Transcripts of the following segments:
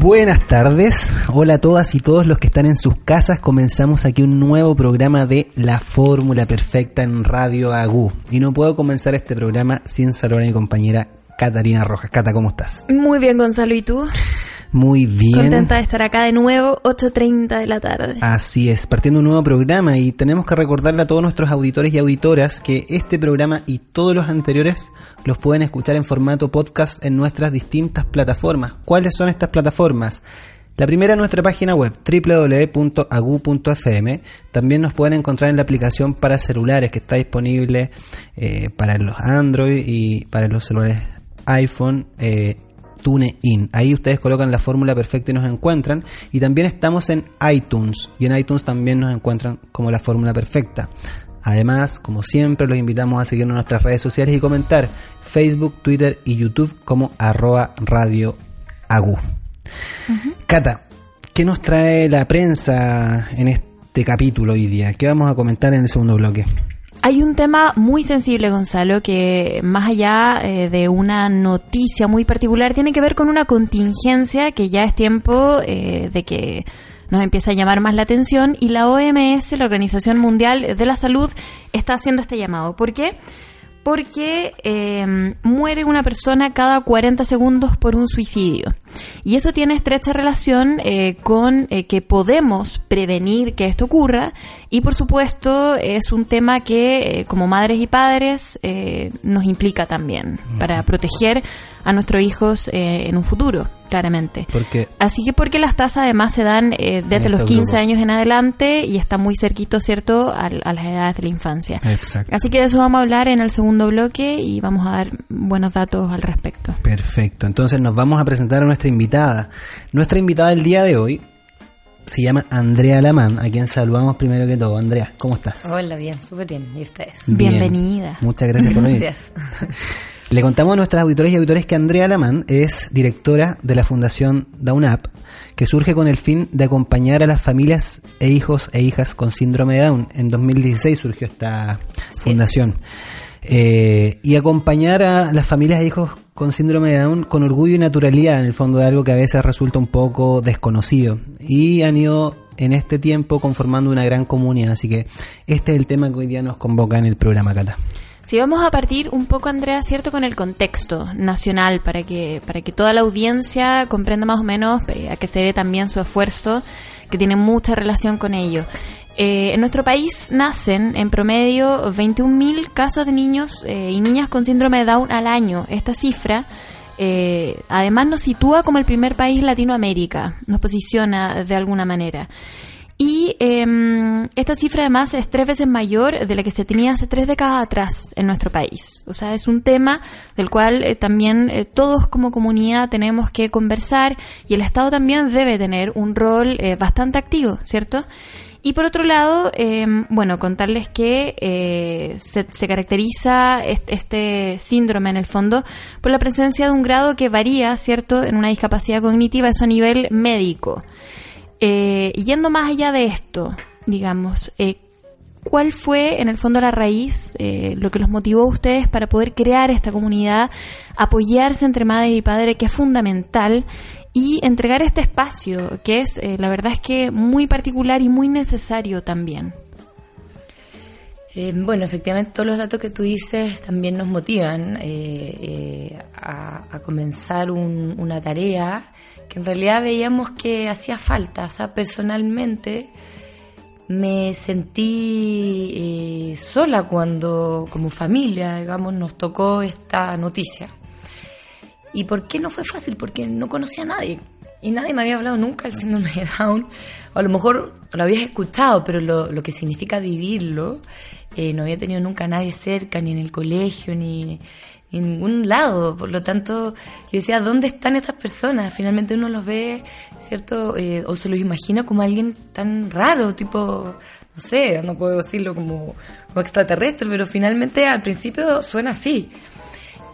Buenas tardes, hola a todas y todos los que están en sus casas. Comenzamos aquí un nuevo programa de La Fórmula Perfecta en Radio Agú. Y no puedo comenzar este programa sin saludar a mi compañera Catarina Rojas. Cata, ¿cómo estás? Muy bien, Gonzalo, ¿y tú? Muy bien. Contenta de estar acá de nuevo, 8.30 de la tarde. Así es, partiendo un nuevo programa y tenemos que recordarle a todos nuestros auditores y auditoras que este programa y todos los anteriores los pueden escuchar en formato podcast en nuestras distintas plataformas. ¿Cuáles son estas plataformas? La primera es nuestra página web www.agu.fm. También nos pueden encontrar en la aplicación para celulares que está disponible eh, para los Android y para los celulares iPhone. Eh, TuneIn. Ahí ustedes colocan la fórmula perfecta y nos encuentran. Y también estamos en iTunes. Y en iTunes también nos encuentran como la fórmula perfecta. Además, como siempre, los invitamos a seguirnos en nuestras redes sociales y comentar Facebook, Twitter y YouTube como arroba radio agu. Cata, ¿qué nos trae la prensa en este capítulo hoy día? ¿Qué vamos a comentar en el segundo bloque? Hay un tema muy sensible, Gonzalo, que más allá eh, de una noticia muy particular, tiene que ver con una contingencia que ya es tiempo eh, de que nos empiece a llamar más la atención y la OMS, la Organización Mundial de la Salud, está haciendo este llamado. ¿Por qué? porque em, muere una persona cada 40 segundos por un suicidio. Y eso tiene estrecha relación eh, con eh, que podemos prevenir que esto ocurra y por supuesto es un tema que eh, como madres y padres nos implica también para proteger a nuestros hijos en un futuro claramente. Porque Así que porque las tasas además se dan eh, desde los 15 años en adelante y está muy cerquito, ¿cierto?, a, las edades de la infancia. Exacto. Así que de eso vamos a hablar en el segundo bloque y vamos a dar buenos datos al respecto. Perfecto. Entonces nos vamos a presentar a nuestra invitada. Nuestra invitada del día de hoy se llama Andrea Lamán, a quien saludamos primero que todo. Andrea, ¿cómo estás? Hola, bien, súper bien. ¿Y ustedes? Bienvenida. Muchas gracias por venir. Gracias. Le contamos a nuestras auditores y auditores que Andrea Lamán es directora de la Fundación DownUp, que surge con el fin de acompañar a las familias e hijos e hijas con síndrome de Down. En 2016 surgió esta fundación. Eh, y acompañar a las familias e hijos con síndrome de Down con orgullo y naturalidad, en el fondo de algo que a veces resulta un poco desconocido. Y han ido en este tiempo conformando una gran comunidad. Así que este es el tema que hoy día nos convoca en el programa Cata. Si vamos a partir un poco, Andrea, cierto, con el contexto nacional para que para que toda la audiencia comprenda más o menos eh, a qué se debe también su esfuerzo, que tiene mucha relación con ello. Eh, en nuestro país nacen en promedio 21.000 casos de niños eh, y niñas con síndrome de Down al año. Esta cifra además nos sitúa como el primer país Latinoamérica, nos posiciona de alguna manera. Y eh, esta cifra además es tres veces mayor de la que se tenía hace tres décadas atrás en nuestro país. O sea, es un tema del cual eh, también eh, todos como comunidad tenemos que conversar y el Estado también debe tener un rol eh, bastante activo, ¿cierto? Y por otro lado, em, bueno, contarles que se, se, caracteriza este, síndrome en el fondo por la presencia de un grado que varía, ¿cierto?, en una discapacidad cognitiva, eso a nivel médico. Eh, yendo más allá de esto, digamos, eh, ¿cuál fue en el fondo la raíz, eh, lo que los motivó a ustedes para poder crear esta comunidad, apoyarse entre madre y padre, que es fundamental, y entregar este espacio, que es, la verdad es que muy particular y muy necesario también? bueno, efectivamente todos los datos que tú dices también nos motivan a, comenzar una tarea que en realidad veíamos que hacía falta. O sea, personalmente me sentí eh, sola cuando, como familia, digamos, nos tocó esta noticia. ¿Y por qué no fue fácil? Porque no conocía a nadie. Y nadie me había hablado nunca del síndrome de Down. O a lo mejor lo habías escuchado, pero lo, lo que significa vivirlo, eh, no había tenido nunca a nadie cerca, ni en el colegio, ni, en ningún lado. Por lo tanto, yo decía, ¿dónde están estas personas? Finalmente uno los ve, ¿cierto? Eh, o se los imagina como alguien tan raro, tipo, no sé, no puedo decirlo como, extraterrestre, pero finalmente al principio suena así.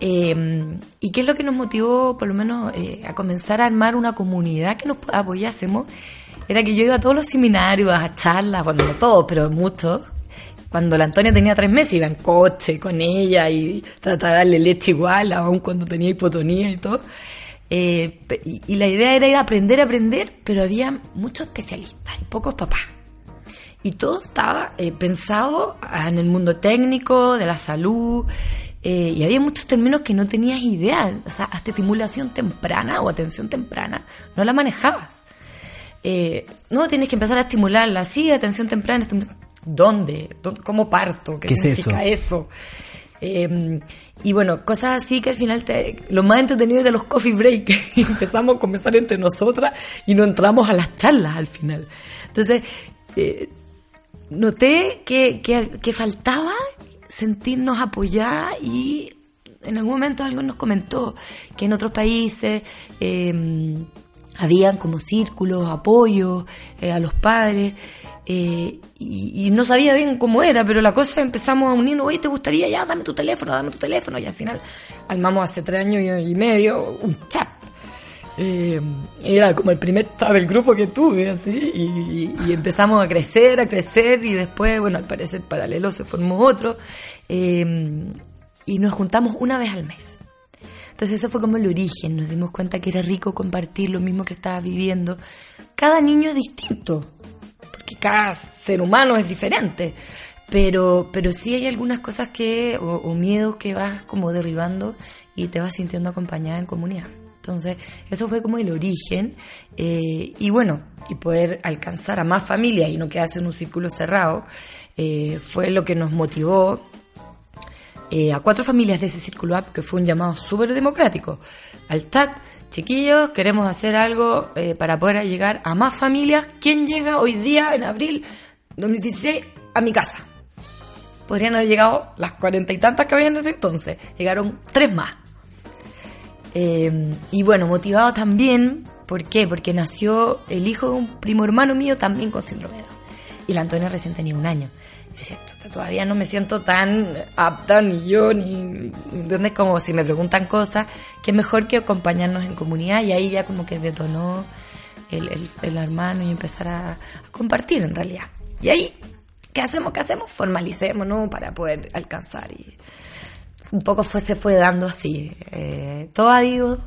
Em, ¿Y qué es lo que nos motivó, por lo menos, eh, a comenzar a armar una comunidad que nos apoyásemos? Era que yo iba a todos los seminarios, a charlas, bueno, no todos, pero muchos, cuando la Antonia tenía tres meses iba en coche con ella y trataba de darle leche igual, aún cuando tenía hipotonía y todo. Eh, y, la idea era ir a aprender, a aprender, pero había muchos especialistas y pocos papás. Y todo estaba eh, pensado en el mundo técnico, de la salud, eh, y había muchos términos que no tenías idea. O sea, hasta estimulación temprana o atención temprana no la manejabas. no, tienes que empezar a estimularla, sí, atención temprana. ¿Dónde? ¿Cómo parto? ¿Qué, significa eso? Y bueno, cosas así que al final lo más entretenido era los coffee break. empezamos a conversar entre nosotras y no entramos a las charlas al final. Entonces, eh, noté que, que, faltaba sentirnos apoyadas y en algún momento alguien nos comentó que en otros países eh, habían como círculos, apoyos eh, a los padres, eh, y, no sabía bien cómo era, pero la cosa empezamos a unirnos, oye, ¿te gustaría? Ya, dame tu teléfono, dame tu teléfono, y al final armamos hace tres años y medio un chat. Eh, era como el primer del grupo que tuve, así, y, empezamos a crecer, a crecer, y después, bueno, al parecer paralelo se formó otro, y nos juntamos una vez al mes. Entonces eso fue como el origen, nos dimos cuenta que era rico compartir lo mismo que estaba viviendo. Cada niño es distinto, porque cada ser humano es diferente, pero, pero sí hay algunas cosas que, o, miedos que vas como derribando y te vas sintiendo acompañada en comunidad. Entonces, eso fue como el origen. Eh, y bueno, y poder alcanzar a más familias y no quedarse en un círculo cerrado, eh, fue lo que nos motivó eh, a cuatro familias de ese círculo app, que fue un llamado súper democrático, al chat, chiquillos, queremos hacer algo para poder llegar a más familias. ¿Quién llega hoy día, en abril 2016, a mi casa? Podrían haber llegado las cuarenta y tantas que había en ese entonces. Llegaron tres más. Eh, y bueno, motivado también, ¿por qué? Porque nació el hijo de un primo hermano mío también con síndrome de Down. Y la Antonia recién tenía un año todavía no me siento tan apta ni yo, ni, ¿entiendes? Como si me preguntan cosas, que mejor que acompañarnos en comunidad y ahí ya como que detonó el, el, hermano y empezar a, compartir en realidad. Y ahí, ¿qué hacemos? ¿Qué hacemos? Formalicemos, ¿no? Para poder alcanzar y un poco fue, se fue dando así. Eh, todo ha ido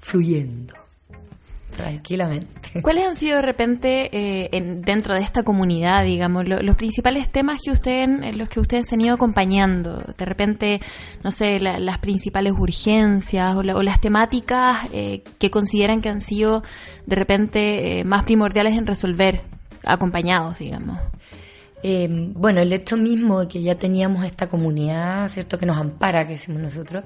fluyendo tranquilamente. ¿Cuáles han sido de repente eh, dentro de esta comunidad, digamos, los principales temas que ustedes, los que ustedes han ido acompañando? De repente, no sé, las principales urgencias o, las temáticas eh, que consideran que han sido de repente eh, más primordiales en resolver acompañados, digamos. Bueno, el hecho mismo de que ya teníamos esta comunidad, ¿cierto? Que nos ampara, que decimos nosotros,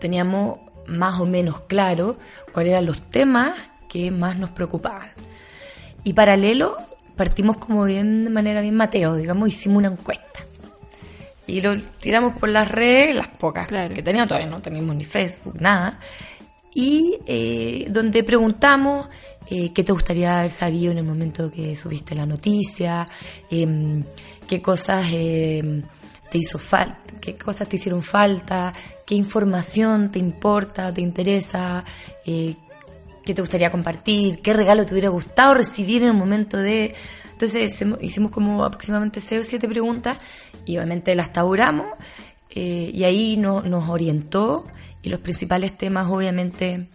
teníamos más o menos claro cuáles eran los temas que más nos preocupaban. Y paralelo, partimos como bien de manera bien mateo, digamos, hicimos una encuesta. Y lo tiramos por las redes, las pocas que teníamos, todavía no teníamos ni Facebook, nada. Y eh, donde preguntamos eh, qué te gustaría haber sabido en el momento que subiste la noticia, em, qué cosas em, te hizo falta, qué cosas te hicieron falta, qué información te importa, te interesa, eh, qué te gustaría compartir, qué regalo te hubiera gustado recibir en el momento de... Entonces hicimos como aproximadamente 6 o 7 preguntas y obviamente las taburamos eh, y ahí nos orientó y los principales temas obviamente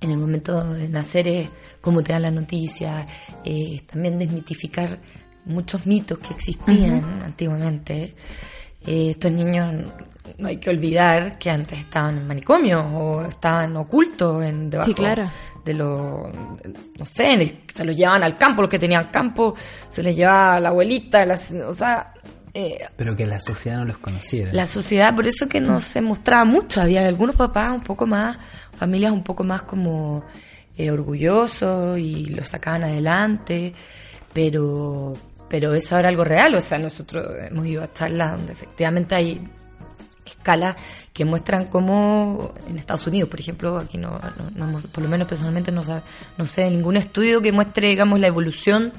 en el momento de nacer es cómo te dan la noticia, eh, también desmitificar muchos mitos que existían antiguamente. Eh, estos niños no hay que olvidar que antes estaban en manicomios o estaban ocultos en debajo de lo no sé se los llevaban al campo los que tenían campo se les llevaba la abuelita o sea eh, pero que la sociedad no los conociera. la sociedad por eso que no se mostraba mucho. Había algunos papás un poco más familias un poco más como eh, orgullosos y los sacaban adelante pero pero eso era algo real, o sea, nosotros hemos ido a charlas donde efectivamente hay escalas que muestran cómo en Estados Unidos, por ejemplo, aquí no, por lo menos personalmente no, no sé ningún estudio que muestre, digamos, la evolución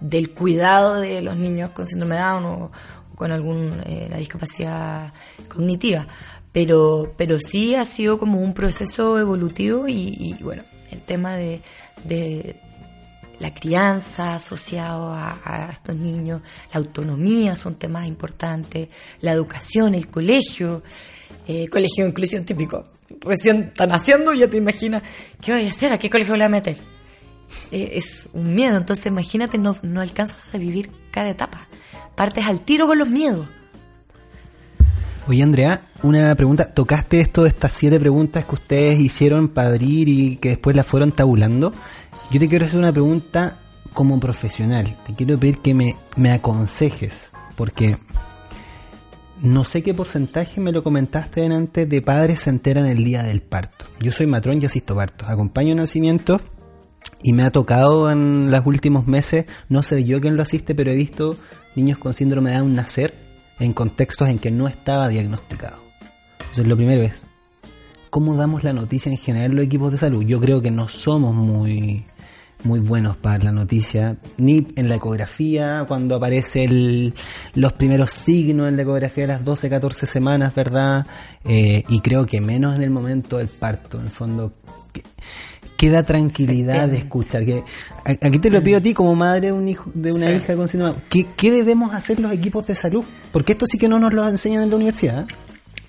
del cuidado de los niños con síndrome de Down o, con alguna eh, discapacidad cognitiva, pero, pero sí ha sido como un proceso evolutivo y, bueno, el tema de, la crianza asociado a, estos niños, la autonomía son temas importantes, la educación, el colegio, eh, colegio de inclusión típico, recién están haciendo y ya te imaginas, ¿qué voy a hacer? ¿A qué colegio le voy a meter? Eh, es un miedo, entonces imagínate, no, no alcanzas a vivir cada etapa. Partes al tiro con los miedos. Oye, Andrea, una pregunta. ¿Tocaste esto de estas siete preguntas que ustedes hicieron para abrir y que después las fueron tabulando? Yo te quiero hacer una pregunta como profesional. Te quiero pedir que me, aconsejes, porque no sé qué porcentaje me lo comentaste antes de padres se enteran el día del parto. Yo soy matrón y asisto partos. Acompaño nacimientos y me ha tocado en los últimos meses, no sé yo quién lo asiste, pero he visto niños con síndrome de Down nacer en contextos en que no estaba diagnosticado. Entonces lo primero es, ¿cómo damos la noticia en general los equipos de salud? Yo creo que no somos muy muy buenos para la noticia, ni en la ecografía, cuando aparecen los primeros signos en la ecografía de las 12, 14 semanas, ¿verdad? Eh, y creo que menos en el momento del parto, en el fondo. Queda tranquilidad de escuchar. Que, aquí te lo pido a ti como madre de, un hijo, de una hija con síndrome. ¿Qué, ¿Qué debemos hacer los equipos de salud? Porque esto sí que no nos lo enseñan en la universidad. ¿eh?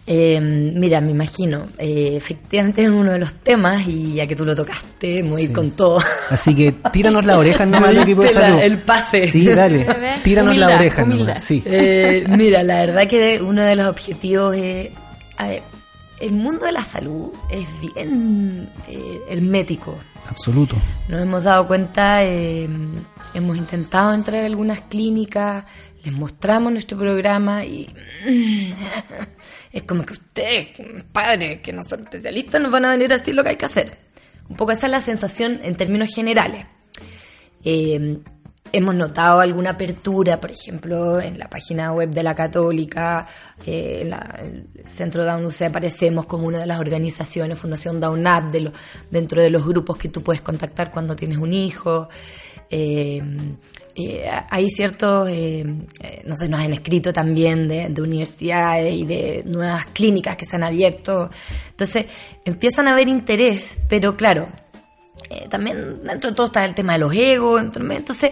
Eh, mira, me imagino, eh, efectivamente es uno de los temas y ya que tú lo tocaste, muy con todo. Así que tíranos la oreja nomás del equipo de salud. el pase. Sí, dale, tíranos la oreja nomás, sí. Eh, mira, la verdad que uno de los objetivos es, a ver, el mundo de la salud es bien eh, hermético. Absoluto. Nos hemos dado cuenta, eh, hemos intentado entrar a algunas clínicas, les mostramos nuestro programa y es como que ustedes, padres, que no son especialistas, nos van a venir a decir lo que hay que hacer. Un poco esa es la sensación en términos generales. Eh, hemos notado alguna apertura, por ejemplo, en la página web de la Católica, el Centro Down UC aparecemos como una de las organizaciones, Fundación Down Up, de dentro de los grupos que tú puedes contactar cuando tienes un hijo. Eh, eh, hay ciertos, eh, no sé, nos han escrito también de, de, universidades y de nuevas clínicas que se han abierto. Entonces, empiezan a haber interés, pero claro, eh, también dentro de todo está el tema de los egos. Entonces,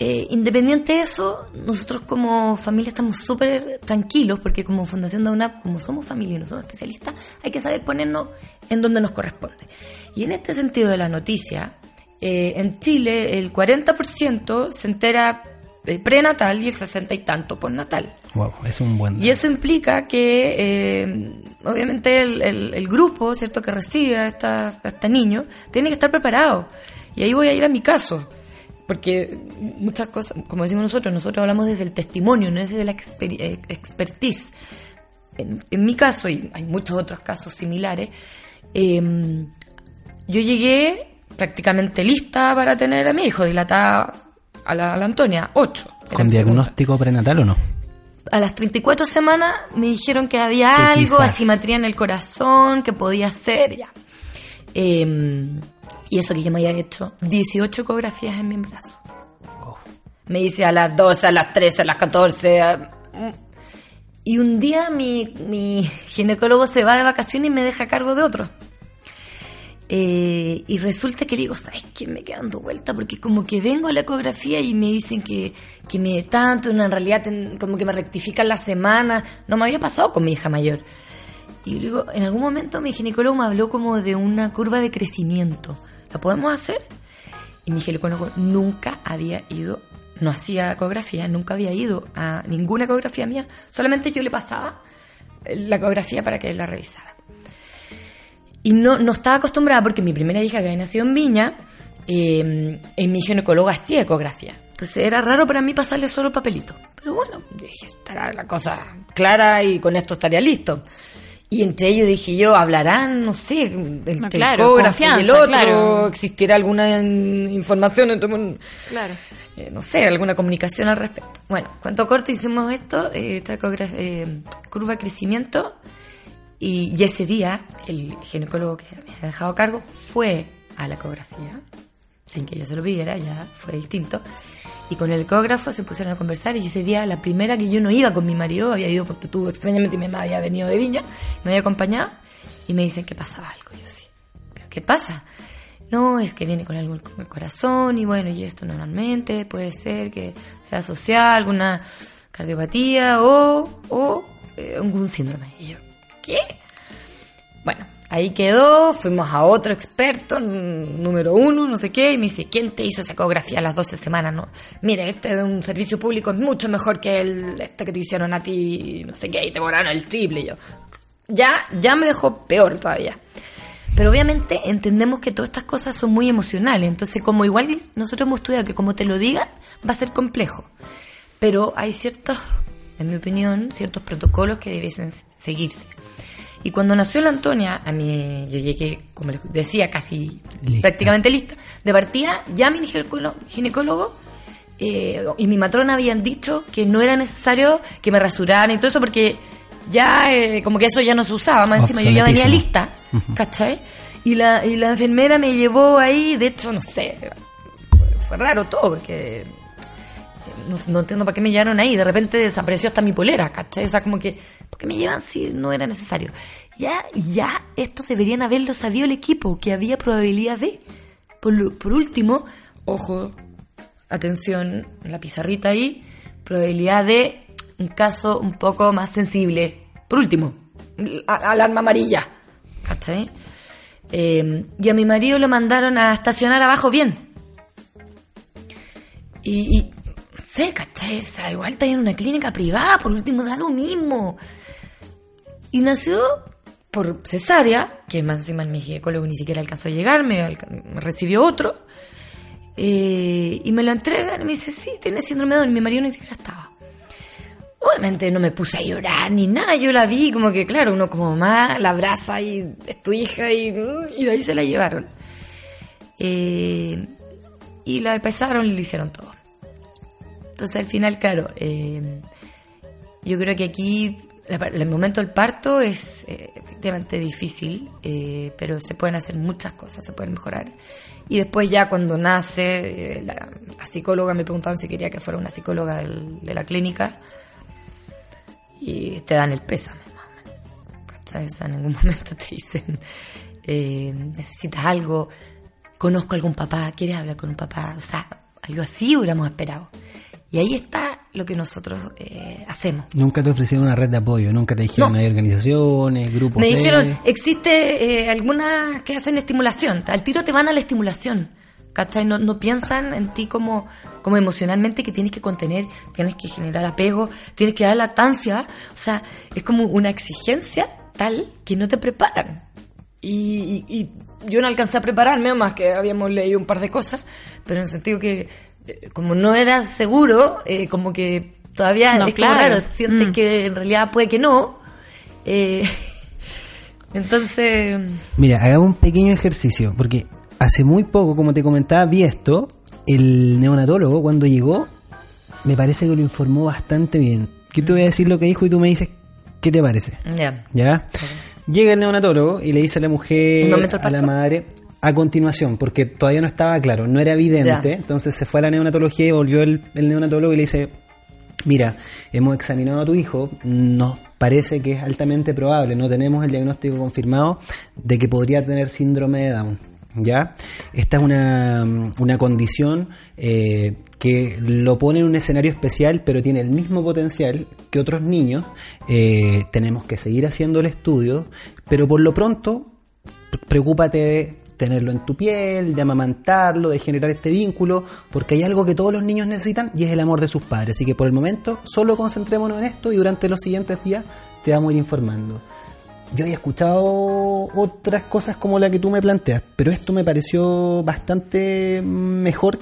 eh, independiente de eso, nosotros como familia estamos súper tranquilos porque como Fundación de UNAP, como somos familia y no somos especialistas, hay que saber ponernos en donde nos corresponde. Y en este sentido de la noticia, eh, en Chile el 40% se entera eh, prenatal y el 60 y tanto postnatal. Wow, es un buen. Y eso implica que, eh, obviamente, el, el, el, grupo, ¿cierto?, que recibe a, esta, a este niño, tiene que estar preparado. Y ahí voy a ir a mi caso. Porque muchas cosas, como decimos nosotros, nosotros hablamos desde el testimonio, no desde la exper eh, expertise. En, en, mi caso, y hay muchos otros casos similares, eh, yo llegué prácticamente lista para tener a mi hijo, dilatada a la, a la Antonia, 8. ¿Con diagnóstico segunda. prenatal o no? A las 34 semanas me dijeron que había que algo, quizás. asimetría en el corazón, que podía ser, ya. Eh, y eso que yo me había hecho 18 ecografías en mi embarazo. Oh. Me dice a las 12, a las 13, a las 14. A... Y un día mi, mi ginecólogo se va de vacaciones y me deja a cargo de otro. Eh, y resulta que digo, ¿sabes qué? Me quedo dando vuelta porque como que vengo a la ecografía y me dicen que, que me tanto, en realidad como que me rectifican la semana. No me había pasado con mi hija mayor. Y yo digo, en algún momento mi ginecólogo me habló como de una curva de crecimiento. ¿La podemos hacer? Y mi ginecólogo nunca había ido, no hacía ecografía, nunca había ido a ninguna ecografía mía. Solamente yo le pasaba la ecografía para que él la revisara. Y no, no estaba acostumbrada porque mi primera hija que había nacido en Viña, eh, en mi ginecólogo hacía ecografía. Entonces era raro para mí pasarle solo el papelito. Pero bueno, dije, estará la cosa clara y con esto estaría listo. Y entre ellos dije yo, hablarán, no sé, el no, claro, y el otro, claro. existirá alguna información, claro. Eh, no sé, alguna comunicación al respecto. Bueno, cuanto corto hicimos esto, eh, esta eh, curva de crecimiento, y, ese día el ginecólogo que me había dejado a cargo fue a la ecografía, sin que yo se lo pidiera, ya fue distinto. Y con el ecógrafo se pusieron a conversar y ese día, la primera que yo no iba con mi marido, había ido porque tú extrañamente mi mamá había venido de Viña, me había acompañado y me dicen que pasaba algo. Yo sí, ¿pero qué pasa? No, es que viene con algo en el corazón y bueno, y esto normalmente puede ser que sea asociado a alguna cardiopatía o, o eh, algún síndrome. Bueno, ahí quedó, fuimos a otro experto, número uno, no sé qué, y me dice, ¿quién te hizo esa ecografía a las 12 semanas? No, mira, este de un servicio público es mucho mejor que el este que te hicieron a ti, no sé qué, y te cobraron el triple. Y yo, ya, ya me dejó peor todavía. Pero obviamente entendemos que todas estas cosas son muy emocionales, entonces como igual nosotros hemos estudiado que como te lo digan, va a ser complejo. Pero hay ciertos, en mi opinión, ciertos protocolos que debiesen seguirse. Y cuando nació la Antonia, a mí yo llegué, como les decía, casi Lista. prácticamente lista. De partida, ya mi ginecólogo, eh, y mi matrona habían dicho que no era necesario que me rasuraran y todo eso porque ya eh, como que eso ya no se usaba. Más encima yo ya venía lista, ¿cachai? Y la, y la enfermera me llevó ahí, de hecho, no sé, fue raro todo porque no, no entiendo para qué me llevaron ahí. De repente desapareció hasta mi polera, ¿cachai? O sea, como que, ¿por qué me llevan si no era necesario? Ya, ya, estos deberían haberlo sabido el equipo, que había probabilidad de. Por, último, ojo, atención, en la pizarrita ahí, probabilidad de un caso un poco más sensible. Por último, alarma amarilla, ¿cachai? Eh, y a mi marido lo mandaron a estacionar abajo bien. Y no sé, igual está en una clínica privada, por último da lo mismo. Y nació por cesárea, que más encima mi ginecólogo ni siquiera alcanzó a llegar, me, me recibió otro. Eh, y me lo entregan y me dice, sí, tiene síndrome de Down. Y mi marido ni siquiera estaba. Obviamente no me puse a llorar ni nada, yo la vi como que, claro, uno como mamá la abraza y es tu hija y, y de ahí se la llevaron. Eh, y la pesaron y le hicieron todo. Entonces al final, claro, eh, yo creo que aquí la- el momento del parto es eh, efectivamente difícil, eh, pero se pueden hacer muchas cosas, se pueden mejorar. Y después ya cuando nace, eh, la, psicóloga me preguntaban si quería que fuera una psicóloga del- de la clínica y te dan el pésame, sea, en ningún momento te dicen, eh, necesitas algo, conozco a algún papá, quieres hablar con un papá, o sea, algo así hubiéramos esperado. Y ahí está lo que nosotros eh, hacemos. Nunca te ofrecieron una red de apoyo, nunca te dijeron No. hay organizaciones, grupos. Me de- dijeron, existe eh, algunas que hacen estimulación, al tiro te van a la estimulación, ¿cachai? No, no piensan en ti como, como emocionalmente que tienes que contener, tienes que generar apego, tienes que dar lactancia, o sea, es como una exigencia tal que no te preparan. Y, y- y yo no alcancé a prepararme, más que habíamos leído un par de cosas, pero en el sentido que como no era seguro, eh, como que todavía No, es como claro. raro, sientes Mm. que en realidad puede que no. Eh, entonces, Mira, hagamos un pequeño ejercicio, porque hace muy poco, como te comentaba, vi esto. El neonatólogo, cuando llegó, me parece que lo informó bastante bien. Yo te voy a decir lo que dijo y tú me dices qué te parece. ya. ¿Ya? Llega el neonatólogo y le dice a la ¿Un mujer, a la madre, a continuación, porque todavía no estaba claro, no era evidente. Ya. Entonces se fue a la neonatología y volvió el, el neonatólogo y le dice, mira, hemos examinado a tu hijo, nos parece que es altamente probable, no tenemos el diagnóstico confirmado de que podría tener síndrome de Down. ¿Ya? Esta es una, una condición eh, que lo pone en un escenario especial, pero tiene el mismo potencial que otros niños. Eh, tenemos que seguir haciendo el estudio, pero por lo pronto, pre- preocúpate de tenerlo en tu piel, de amamantarlo, de generar este vínculo, porque hay algo que todos los niños necesitan y es el amor de sus padres. Así que por el momento solo concentrémonos en esto y durante los siguientes días te vamos a ir informando. Yo había escuchado otras cosas como la que tú me planteas, pero esto me pareció bastante mejor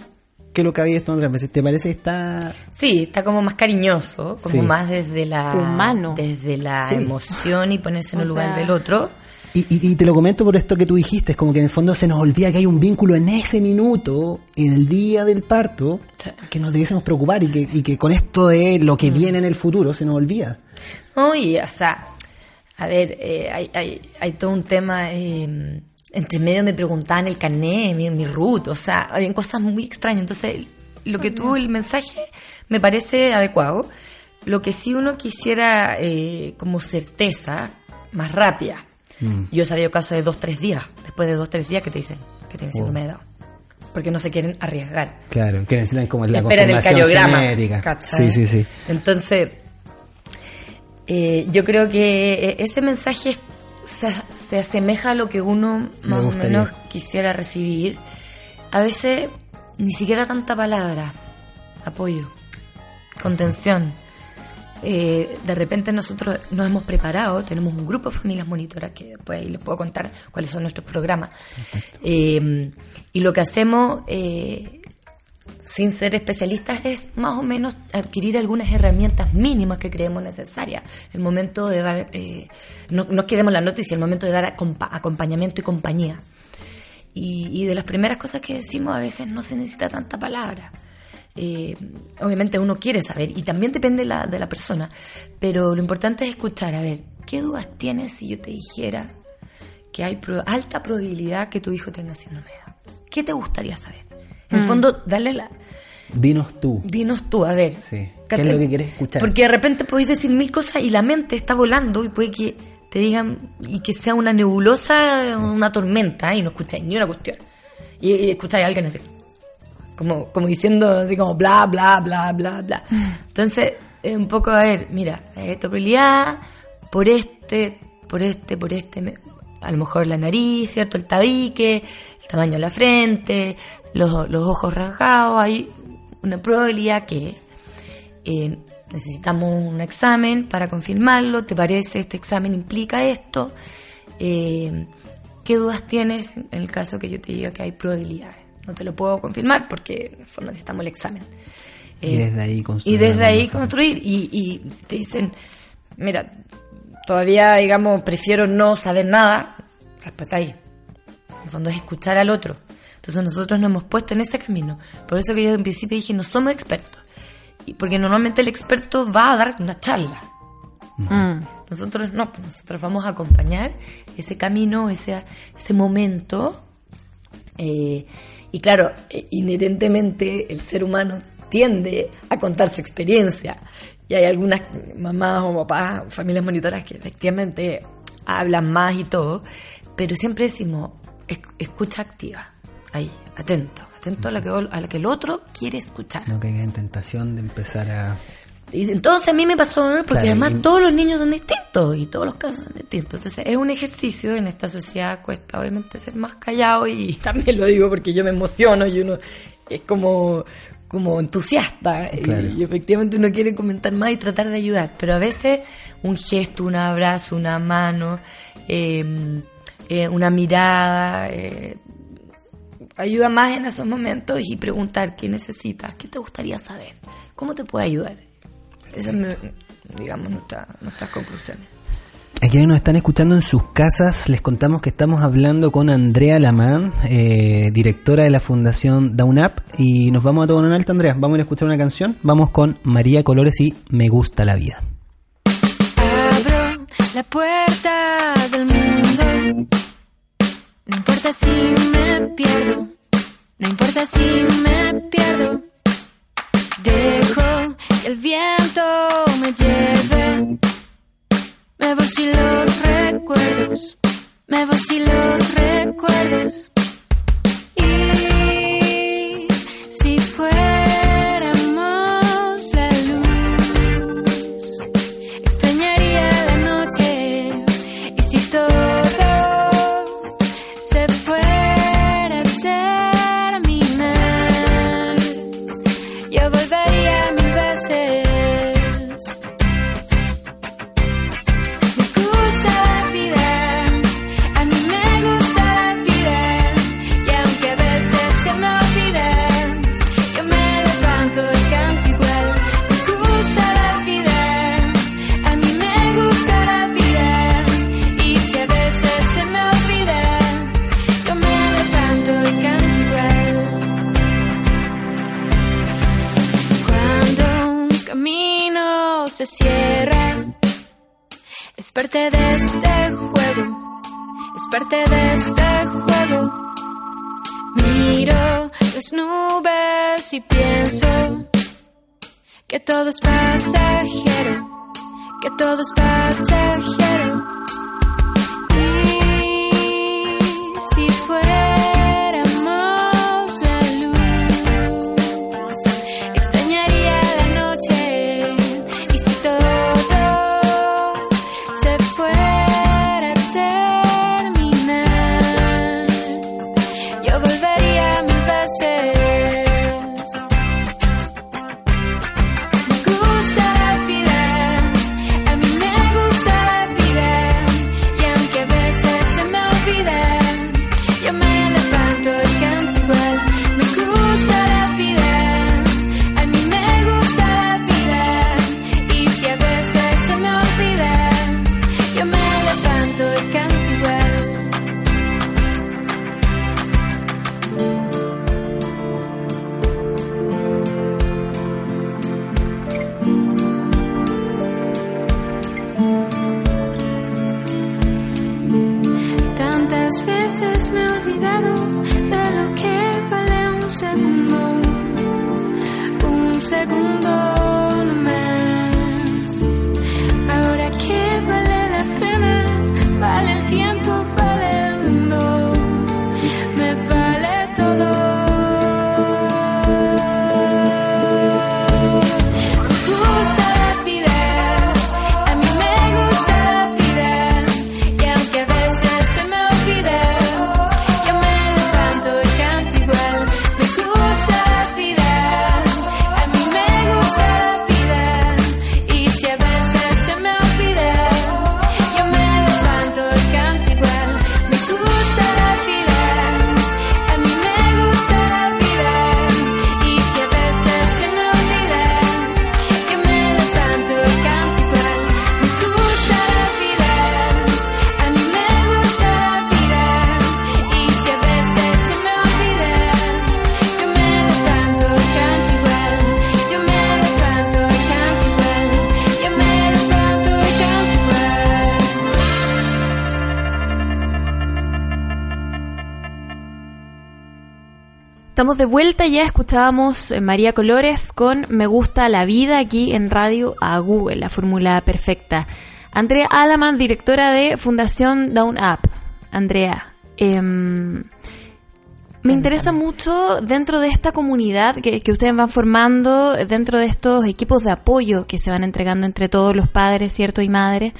que lo que había visto otras veces. ¿Te parece que está Sí, está como más cariñoso, como Sí. más desde la Humano. desde la Sí. emoción y ponerse en O el lugar sea- del otro. Y, y- y te lo comento por esto que tú dijiste, es como que en el fondo se nos olvida que hay un vínculo en ese minuto, en el día del parto, que nos debiésemos preocupar y que, y que con esto de lo que viene en el futuro se nos olvida. Y o sea, a ver, eh, hay, hay, hay todo un tema, eh, entre medio me preguntaban el carné, mi, mi root, o sea, habían cosas muy extrañas. Entonces, lo que tuvo el mensaje me parece adecuado. Lo que sí uno quisiera eh, como certeza más rápida. Mm. Yo he sabido casos de dos, tres días, después de dos, tres días que te dicen que tienes síndrome de Down. Porque no se quieren arriesgar. Claro, que necesitan como la Esperan el cariograma. Sí, sí, sí. Entonces, eh, yo creo que eh, ese mensaje se, se asemeja a lo que uno Me más o menos quisiera recibir. A veces ni siquiera tanta palabra, apoyo, contención. Eh, de repente nosotros nos hemos preparado, tenemos un grupo de familias monitoras que después ahí les puedo contar cuáles son nuestros programas. Eh, y lo que hacemos, eh, sin ser especialistas, es más o menos adquirir algunas herramientas mínimas que creemos necesarias. El momento de dar, eh, no, no quedemos la noticia, el momento de dar acompa- acompañamiento y compañía. Y, y de las primeras cosas que decimos a veces no se necesita tanta palabra. Eh, obviamente uno quiere saber y también depende la, de la persona, pero lo importante es escuchar, a ver, ¿qué dudas tienes si yo te dijera que hay pro- alta probabilidad que tu hijo tenga síndrome de Down? ¿Qué te gustaría saber? En el Mm. fondo, darle la... Dinos tú. Dinos tú, a ver. Sí. ¿Qué es lo que quieres escuchar? Porque de repente podéis decir mil cosas y la mente está volando y puede que te digan y que sea una nebulosa, una tormenta y no escucháis ni una cuestión. Y, y escucháis a alguien así. Como, como diciendo así como bla, bla, bla, bla, bla. Entonces, es un poco, a ver, mira, hay esta probabilidad por este, por este, por este, a lo mejor la nariz, ¿cierto? El tabique, el tamaño de la frente, los, los ojos rasgados, hay una probabilidad que eh, necesitamos un examen para confirmarlo, ¿te parece? Este examen implica esto. Eh, ¿Qué dudas tienes en el caso que yo te diga que hay probabilidades? No te lo puedo confirmar porque en el fondo necesitamos el examen. Y Eh, desde ahí construir. y desde ahí construir. Y, y si te dicen, mira, todavía, digamos, prefiero no saber nada, respuesta ahí. En el fondo es escuchar al otro. Entonces nosotros nos hemos puesto en ese camino. Por eso que yo en principio dije, no somos expertos. Y porque normalmente el experto va a dar una charla. Mm. Nosotros no, pues nosotros vamos a acompañar ese camino, ese, ese momento. eh, y claro, eh, inherentemente el ser humano tiende a contar su experiencia. Y hay algunas mamás o papás, familias monitoras que efectivamente hablan más y todo, pero siempre decimos, "Es- escucha activa, ahí, atento, atento a lo que, a lo que el otro quiere escuchar. No caiga en tentación de empezar a. Y entonces a mí me pasó, ¿no? porque Claro, además y- todos los niños son distintos y todos los casos son distintos. Entonces es un ejercicio, en esta sociedad cuesta obviamente ser más callado y también lo digo porque yo me emociono y uno es como, como entusiasta y- Claro. y, efectivamente uno quiere comentar más y tratar de ayudar. Pero a veces un gesto, un abrazo, una mano, eh, eh, una mirada... eh, ayuda más en esos momentos y preguntar qué necesitas, qué te gustaría saber, cómo te puede ayudar. Esas son, digamos, nuestra- nuestras conclusiones. A quienes nos están escuchando en sus casas, les contamos que estamos hablando con Andrea Lamán, eh, directora de la Fundación DownUp, y nos vamos a tomar una alta, Andrea. Vamos a ir a escuchar una canción. Vamos con María Colores y Me gusta la vida. Abro la puerta del mundo. No importa si me pierdo. No importa si me pierdo. Dejo que el viento me lleve. Me voy sin los recuerdos. Me voy sin los recuerdos. Y pienso que todo es pasajero, que todo es pasajero. Muchas veces me he olvidado de lo que vale un segundo, un segundo. De vuelta, ya escuchábamos eh, María Colores con Me gusta la vida aquí en Radio a Google, la fórmula perfecta. Andrea Alaman, directora de Fundación Down Up. Andrea, em, me interesa mucho dentro de esta comunidad que, que ustedes van formando, dentro de estos equipos de apoyo que se van entregando entre todos los padres, ¿cierto? Y madres.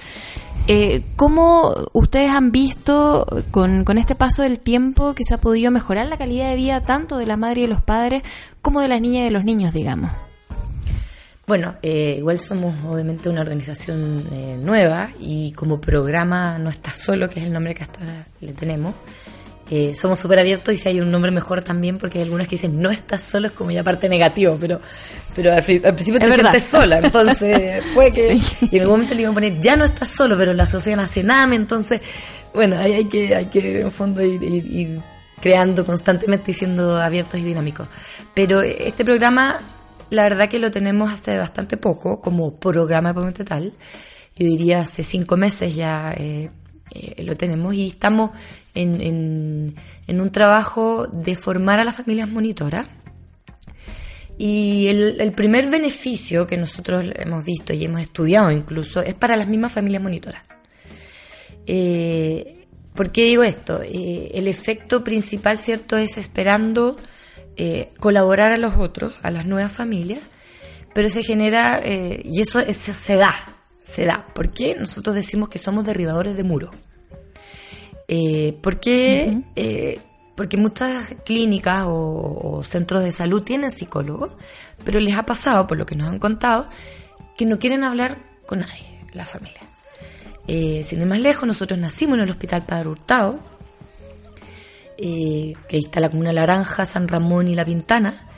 Eh, ¿Cómo ustedes han visto con, este paso del tiempo que se ha podido mejorar la calidad de vida tanto de la madre y de los padres como de las niñas y de los niños, digamos? Bueno, eh, igual somos obviamente una organización eh, nueva y como programa No Estás Solo, que es el nombre que hasta ahora le tenemos, eh, somos súper abiertos y si hay un nombre mejor también, porque hay algunas que dicen No Estás Solo es como ya parte negativo, pero, pero al, al principio te Es verdad. sientes sola, entonces puede que... Sí. Y en algún momento le iban a poner Ya no estás solo, pero la asociación a Cename, entonces, bueno, ahí hay que, hay que en fondo ir, ir- ir creando constantemente y siendo abiertos y dinámicos. Pero este programa la verdad que lo tenemos hace bastante poco como programa propiamente tal. Yo diría hace cinco meses ya eh, eh, lo tenemos y estamos en, un trabajo de formar a las familias monitoras. Y el, primer beneficio que nosotros hemos visto y hemos estudiado incluso es para las mismas familias monitoras. Eh, ¿Por qué digo esto? Eh, el efecto principal, ¿cierto?, es esperando eh, colaborar a los otros, a las nuevas familias, pero se genera, y eso, se da, se da. ¿Por qué? Nosotros decimos que somos derribadores de muros. Eh, ¿Por qué? Eh, porque muchas clínicas o, o centros de salud tienen psicólogos, pero les ha pasado, por lo que nos han contado, que no quieren hablar con nadie, la familia. Eh, sin ir más lejos, nosotros nacimos en el Hospital Padre Hurtado, eh, que ahí está la Comuna Laranja, San Ramón y La Pintana.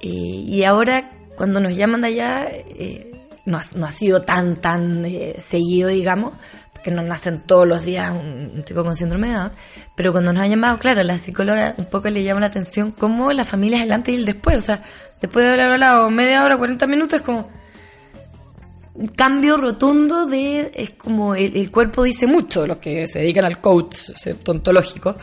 Y ahora, cuando nos llaman de allá, no, ha, no ha sido tan, tan seguido, digamos, porque no nacen todos los días un, chico con síndrome de Down. Pero cuando nos han llamado, claro, la psicóloga un poco le llama la atención cómo la familia es el antes y el después. O sea, después de haber hablado media hora, 40 minutos, es como un cambio rotundo de es como el, cuerpo dice mucho los que se dedican al coach ¿cierto? ontológico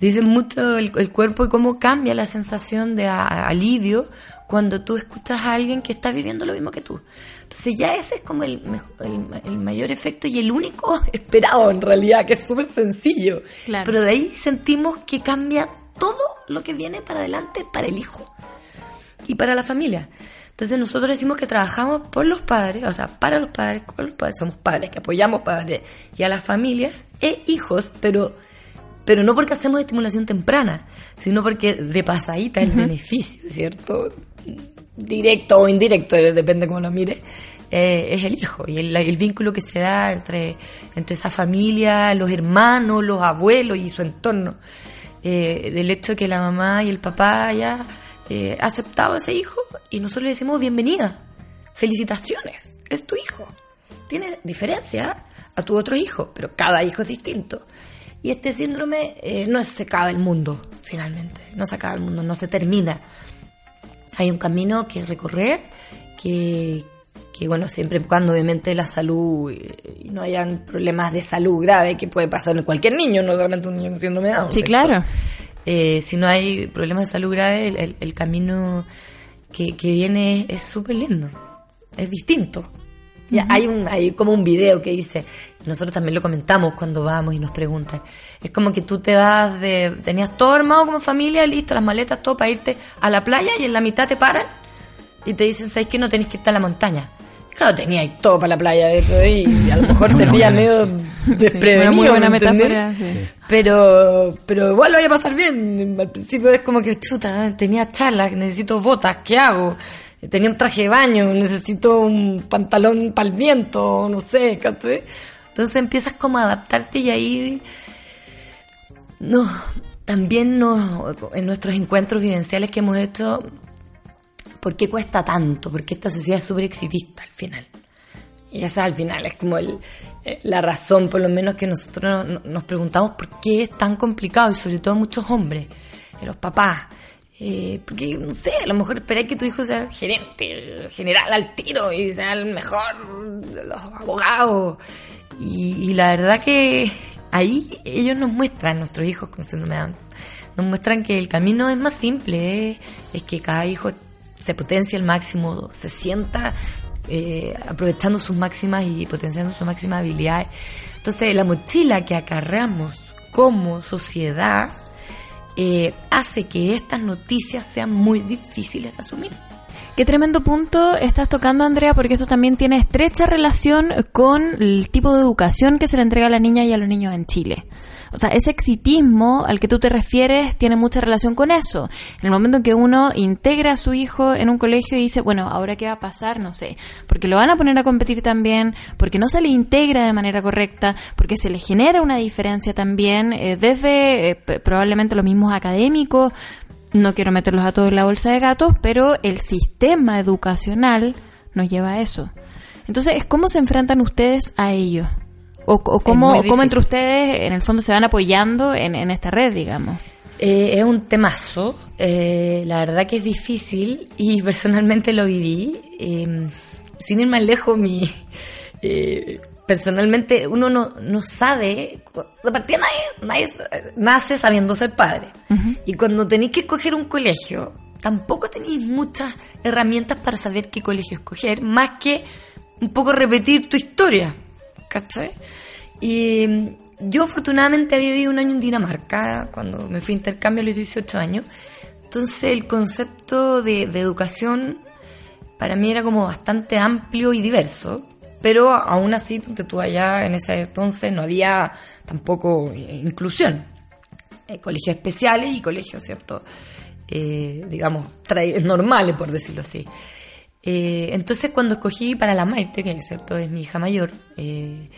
dicen mucho el, el cuerpo y cómo cambia la sensación de a- alivio cuando tú escuchas a alguien que está viviendo lo mismo que tú entonces ya ese es como el, el, el mayor efecto y el único esperado en realidad que es súper sencillo Claro. pero de ahí sentimos que cambia todo lo que viene para adelante para el hijo y para la familia. Entonces nosotros decimos que trabajamos por los padres, o sea, para los padres, los padres, somos padres que apoyamos padres y a las familias e hijos, pero pero no porque hacemos estimulación temprana, sino porque de pasadita el beneficio, ¿cierto? Directo o indirecto, depende cómo lo mire, eh, es el hijo y el, el vínculo que se da entre, entre esa familia, los hermanos, los abuelos y su entorno. Eh, del hecho de que la mamá y el papá ya eh, aceptado a ese hijo y nosotros le decimos bienvenida, felicitaciones, es tu hijo. Tiene diferencia a tu otro hijo, pero cada hijo es distinto. Y este síndrome eh, no se acaba el mundo, finalmente, no se acaba el mundo, no se termina. Hay un camino que recorrer que, que bueno, siempre y cuando obviamente la salud eh, y no hayan problemas de salud grave que puede pasar en cualquier niño, no solamente un niño con síndrome de Down. Sí, claro. Eh, si no hay problemas de salud grave, el, el- el camino que, que viene es súper lindo, es distinto. Ya, hay, un, hay como un video que dice, nosotros también lo comentamos cuando vamos y nos preguntan, es como que tú te vas de, tenías todo armado como familia, listo, las maletas, todo para irte a la playa y en la mitad te paran y te dicen, ¿sabes que no tenés que estar en la montaña? Claro, tenías todo para la playa eso, y a lo mejor te pilla medio Sí, desprevenido. una muy buena metáfora. sí. Pero, pero igual lo voy a pasar bien. Al principio es como que, chuta, tenía charlas, necesito botas, ¿qué hago? Tenía un traje de baño, necesito un pantalón para el viento, no sé, ¿cachai? Entonces empiezas como a adaptarte y ahí, no, también no, en nuestros encuentros vivenciales que hemos hecho, ¿por qué cuesta tanto? Porque esta sociedad es súper exitista al final. Y esa al final es como el, eh, la razón, por lo menos, que nosotros no- nos preguntamos por qué es tan complicado, y sobre todo muchos hombres, los papás. Eh, porque, no sé, a lo mejor esperáis que tu hijo sea gerente, general al tiro, y sea el mejor de los abogados. Y, y la verdad que ahí ellos nos muestran, nuestros hijos con síndrome de Down, nos muestran que el camino es más simple, eh, es que cada hijo se potencia al máximo, se sienta eh, aprovechando sus máximas y potenciando sus máximas habilidades. Entonces, la mochila que acarreamos como sociedad eh, hace que estas noticias sean muy difíciles de asumir. Qué tremendo punto estás tocando, Andrea, porque esto también tiene estrecha relación con el tipo de educación que se le entrega a la niña y a los niños en Chile. O sea, ese exitismo al que tú te refieres tiene mucha relación con eso. En el momento en que uno integra a su hijo en un colegio y dice, bueno, ahora qué va a pasar, no sé, porque lo van a poner a competir también, porque no se le integra de manera correcta, porque se le genera una diferencia también eh, desde eh, probablemente los mismos académicos, no quiero meterlos a todos en la bolsa de gatos, pero el sistema educacional nos lleva a eso. Entonces, ¿cómo se enfrentan ustedes a ello? ¿O, o cómo, o cómo entre ustedes, en el fondo, se van apoyando en, en esta red, digamos? Eh, es un temazo, eh, la verdad que es difícil y personalmente lo viví. eh, sin ir más lejos, mi, eh, personalmente uno no, no sabe, de partida nadie, nadie nace sabiendo ser padre. Y cuando tenéis que escoger un colegio, tampoco tenéis muchas herramientas para saber qué colegio escoger, más que un poco repetir tu historia. ¿Cachai? Y mm, yo afortunadamente había vivido un año en Dinamarca cuando me fui a intercambio a los 18 años. Entonces el concepto de, educación para mí era como bastante amplio y diverso. Pero aún así, ponte tú allá en ese entonces no había tampoco inclusión. Eh, colegios especiales y colegios, ¿cierto? Eh, digamos, normales, por decirlo así. Eh, entonces cuando escogí para la Maite, que cierto es mi hija mayor, eh,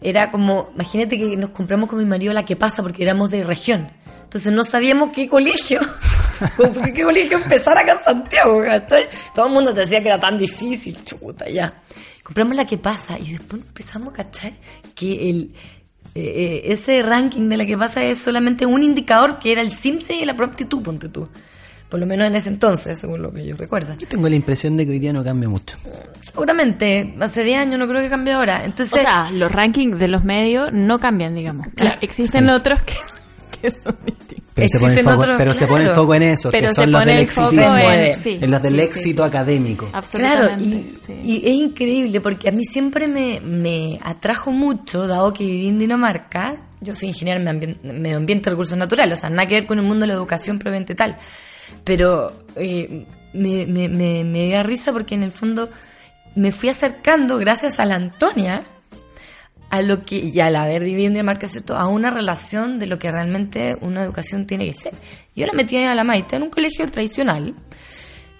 era como, imagínate que nos compramos con mi marido la que pasa porque éramos de región. Entonces no sabíamos qué colegio, qué colegio empezar acá en Santiago, ¿cachai? Todo el mundo te decía que era tan difícil, chuta, ya. Compramos la que pasa y después empezamos a cachar que el, eh, eh, ese ranking de la que pasa es solamente un indicador que era el CIMSE y la aptitud, ponte tú. Por lo menos en ese entonces, según lo que yo recuerdo. Yo tengo la impresión de que hoy día no cambia mucho. Seguramente, hace 10 años no creo que cambie ahora. Entonces, O sea, los rankings de los medios no cambian, digamos. Claro. Existen Sí. otros que, que son distintos. Pero, se pone, foco, otros, pero se pone el foco en eso, Pero que se son los pone del el foco exitismo, en- sí. en los del Sí, éxito sí. académico. Claro, Absolutamente. y, sí. y es increíble porque a mí siempre me, me atrajo mucho, dado que viví en Dinamarca, yo soy ingeniero en medio ambien- medio ambiente y recursos naturales, o sea, nada que ver con el mundo de la educación propiamente tal, pero eh, me, me, me, me da risa porque en el fondo me fui acercando, gracias a la Antonia, a lo que, y al haber vivido en Dinamarca, ¿cierto? A una relación de lo que realmente una educación tiene que ser. Yo la metí a la Maite en un colegio tradicional,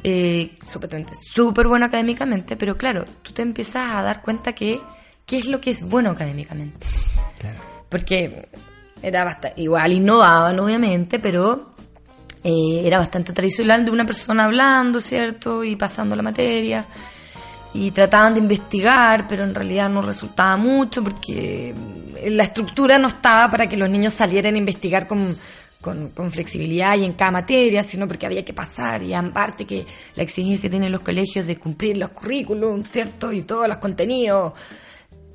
eh, súper bueno académicamente, pero claro, tú te empiezas a dar cuenta que qué es lo que es bueno académicamente. Claro. Porque era bastante, igual innovaban obviamente, pero eh, era bastante tradicional de una persona hablando, ¿cierto? Y pasando la materia. Y trataban de investigar, pero en realidad no resultaba mucho porque la estructura no estaba para que los niños salieran a investigar con, con, flexibilidad y en cada materia, sino porque había que pasar y aparte que la exigencia tienen los colegios de cumplir los currículums, ¿cierto? Y todos los contenidos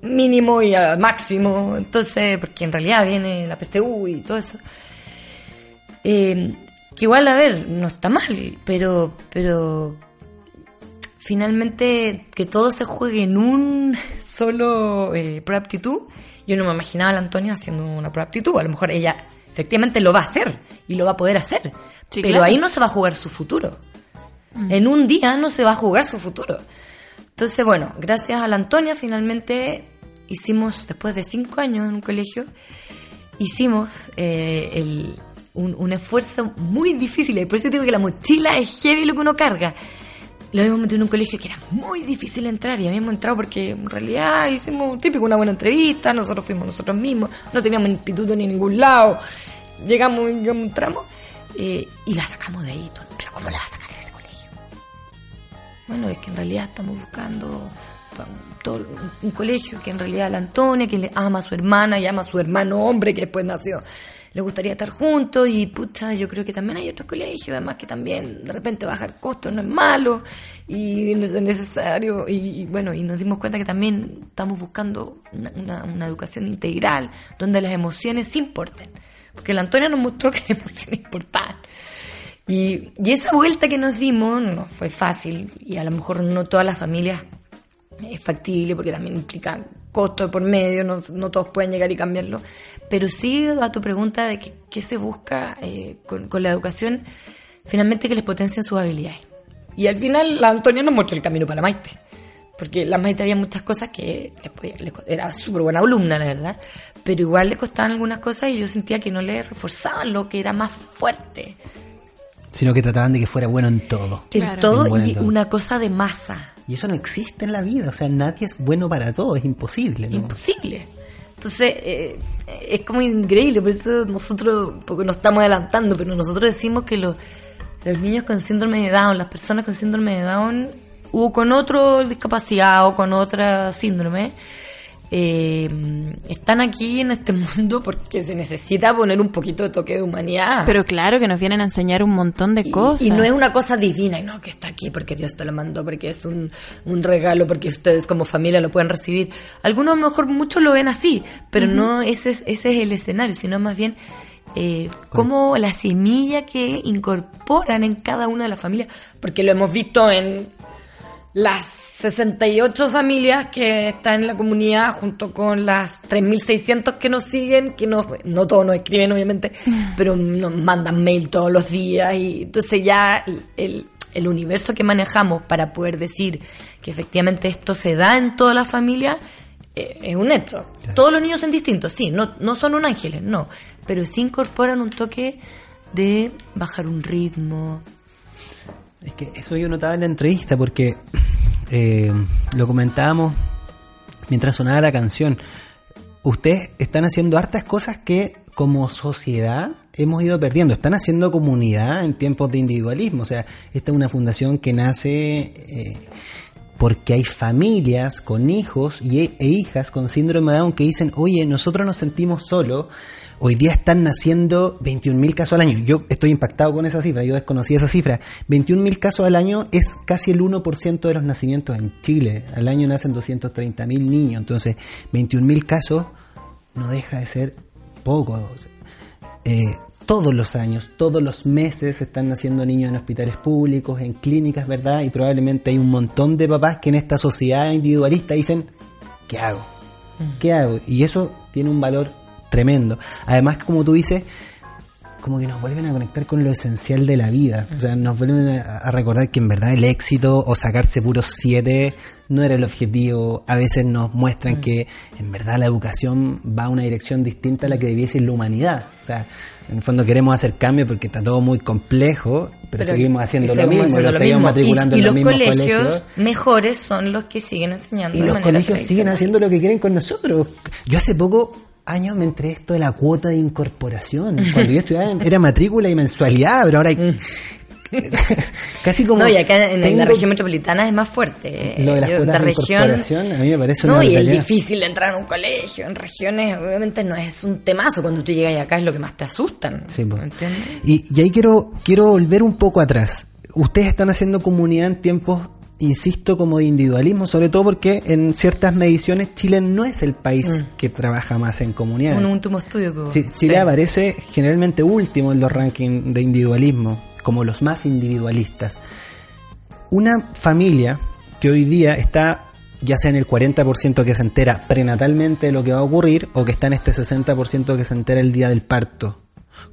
mínimo y máximo, entonces, porque en realidad viene la PSU y todo eso. Eh, que igual, a ver, no está mal, pero, pero finalmente que todo se juegue en un solo eh, prueba aptitud, yo no me imaginaba a la Antonia haciendo una prueba aptitud, a lo mejor ella efectivamente lo va a hacer y lo va a poder hacer, Sí, pero claro. ahí no se va a jugar su futuro. En un día no se va a jugar su futuro. Entonces, bueno, gracias a la Antonia finalmente hicimos, después de cinco años en un colegio, hicimos eh, el- un, un esfuerzo muy difícil. Y por eso digo que la mochila es heavy lo que uno carga. Lo habíamos metido en un colegio que era muy difícil entrar y habíamos entrado porque en realidad hicimos típico una buena entrevista, nosotros fuimos nosotros mismos, no teníamos instituto ni en ningún lado, llegamos y entramos eh, y la sacamos de ahí. Pero ¿cómo la vas a sacar de ese colegio? Bueno, es que en realidad estamos buscando un colegio que en realidad la Antonia, que le ama a su hermana y ama a su hermano hombre que después nació, le gustaría estar juntos y pucha, yo creo que también hay otros colegios, además que también de repente bajar costos no es malo y es necesario y, y bueno, y nos dimos cuenta que también estamos buscando una, educación integral donde las emociones importen, porque la Antonia nos mostró que las emociones importaban. Y, y esa vuelta que nos dimos no fue fácil y a lo mejor no todas las familias es factible porque también implica costo de por medio, no, no todos pueden llegar y cambiarlo. Pero sí a tu pregunta de qué, qué se busca eh, con, con la educación, finalmente que les potencien sus habilidades. Y al final la Antonia nos mostró el camino para la Maite. Porque la Maite había muchas cosas que le podía- le co- era súper buena alumna, la verdad, pero igual le costaban algunas cosas y yo sentía que no le reforzaban lo que era más fuerte Sino que trataban de que fuera bueno en todo. en Claro. todo Bueno, y en todo. una cosa de masa. Y eso no existe en la vida. O sea, nadie es bueno para todo. Es imposible. ¿no? Imposible. Entonces, eh, es como increíble, por eso nosotros, porque nos estamos adelantando, pero nosotros decimos que los, los niños con síndrome de Down, las personas con síndrome de Down, o con otra discapacidad o con otra síndrome, eh, están aquí en este mundo porque se necesita poner un poquito de toque de humanidad. Pero claro que nos vienen a enseñar un montón de Y- cosas. Y, no es una cosa divina, y no, que está aquí porque Dios te lo mandó, porque es un, un regalo, porque ustedes como familia lo pueden recibir. Algunos a lo mejor muchos lo ven así, pero no ese es, ese es el escenario, sino más bien eh, como la semilla que incorporan en cada una de las familias, porque lo hemos visto en las 68 familias que están en la comunidad junto con las 3.600 que nos siguen, que nos, no todos nos escriben obviamente, pero nos mandan mail todos los días y entonces ya el, el- el universo que manejamos para poder decir que efectivamente esto se da en toda la familia eh, es un hecho. Todos los niños son distintos, sí, no, no son un ángeles, no, pero sí incorporan un toque de bajar un ritmo, Es que eso yo notaba en la entrevista porque eh, lo comentábamos mientras sonaba la canción. Ustedes están haciendo hartas cosas que como sociedad hemos ido perdiendo. Están haciendo comunidad en tiempos de individualismo. O sea, esta es una fundación que nace eh, porque hay familias con hijos y, e hijas con síndrome de Down que dicen, oye, nosotros nos sentimos solos. Hoy día están naciendo 21.000 casos al año. Yo estoy impactado con esa cifra, yo desconocí esa cifra. 21.000 casos al año es casi el 1% de los nacimientos en Chile. Al año nacen 230.000 niños. Entonces, 21.000 casos no deja de ser poco. Eh, todos los años, todos los meses están naciendo niños en hospitales públicos, en clínicas, ¿verdad? Y probablemente hay un montón de papás que en esta sociedad individualista dicen, ¿qué hago? ¿Qué hago? Y eso tiene un valor tremendo. Además, como tú dices, como que nos vuelven a conectar con lo esencial de la vida. O sea, nos vuelven a, recordar que en verdad el éxito o sacarse puros siete no era el objetivo. A veces nos muestran que en verdad la educación va a una dirección distinta a la que debiese la humanidad. O sea, en el fondo queremos hacer cambio porque está todo muy complejo, pero, seguimos haciendo lo mismo, lo lo seguimos mismo. matriculando y, y en los los mismos colegios, colegios. mejores son los que siguen enseñando Y de los colegios siguen haciendo lo que quieren con nosotros. Yo hace poco años me entré esto de la cuota de incorporación. Cuando yo estudiaba era matrícula y mensualidad, pero ahora hay Casi como. no, y acá en, la región metropolitana es más fuerte. Lo de las Yo, cuotas de incorporación, a mí me parece una No, y es difícil entrar a un colegio. En regiones, obviamente, no es un temazo. Cuando tú llegas acá es lo que más te asustan. Sí. ¿entiendes? Y, y ahí quiero, quiero volver un poco atrás. Ustedes están haciendo comunidad en tiempos, insisto, como de individualismo, sobre todo porque en ciertas mediciones Chile no es el país que trabaja más en comunidad. Un último estudio. como- Chile sí. aparece generalmente último en los rankings de individualismo, como los más individualistas. Una familia que hoy día está ya sea en el 40% que se entera prenatalmente de lo que va a ocurrir o que está en este 60% que se entera el día del parto.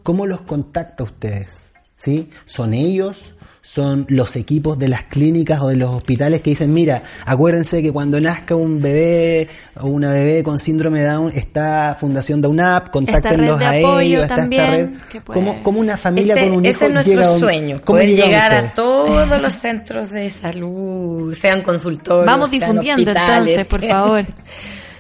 ¿Cómo los contacta ustedes? ¿Sí? ¿Son ellos? ¿Son los equipos de las clínicas o de los hospitales que dicen, mira, acuérdense que cuando nazca un bebé o una bebé con síndrome de Down está Fundación DownUp, contáctenlos red de a ellos, está también, esta red. que puede- ¿Cómo, cómo una familia ese, con un ese hijo es nuestro llega un- sueño, ¿cómo poder llegar a todos los centros de salud, sean consultorios, Vamos sean difundiendo hospitales. entonces, por favor.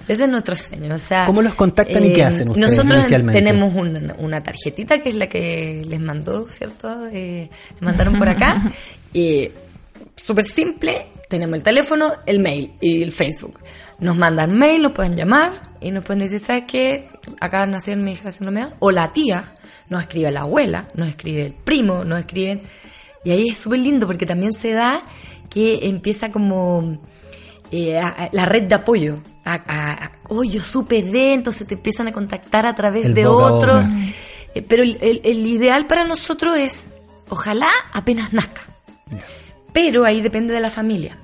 Ese es nuestro sueño. O sea, ¿Cómo los contactan y qué hacen ustedes Nosotros inicialmente? tenemos una, una tarjetita que es la que les mandó, ¿cierto? Eh, les mandaron por acá. Y súper simple, tenemos el teléfono, el mail y el Facebook. Nos mandan mail, nos pueden llamar y nos pueden decir, ¿sabes qué? Acá nació mi hija síndrome de Down. O la tía, nos escribe la abuela, nos escribe el primo, nos escriben. Y ahí es súper lindo porque también se da que empieza como eh, la red de apoyo. A, a- oh, yo supe de, entonces te empiezan a contactar a través El de otros. Eh, pero el, el- el ideal para nosotros es, ojalá apenas nazca. Pero ahí depende de la familia.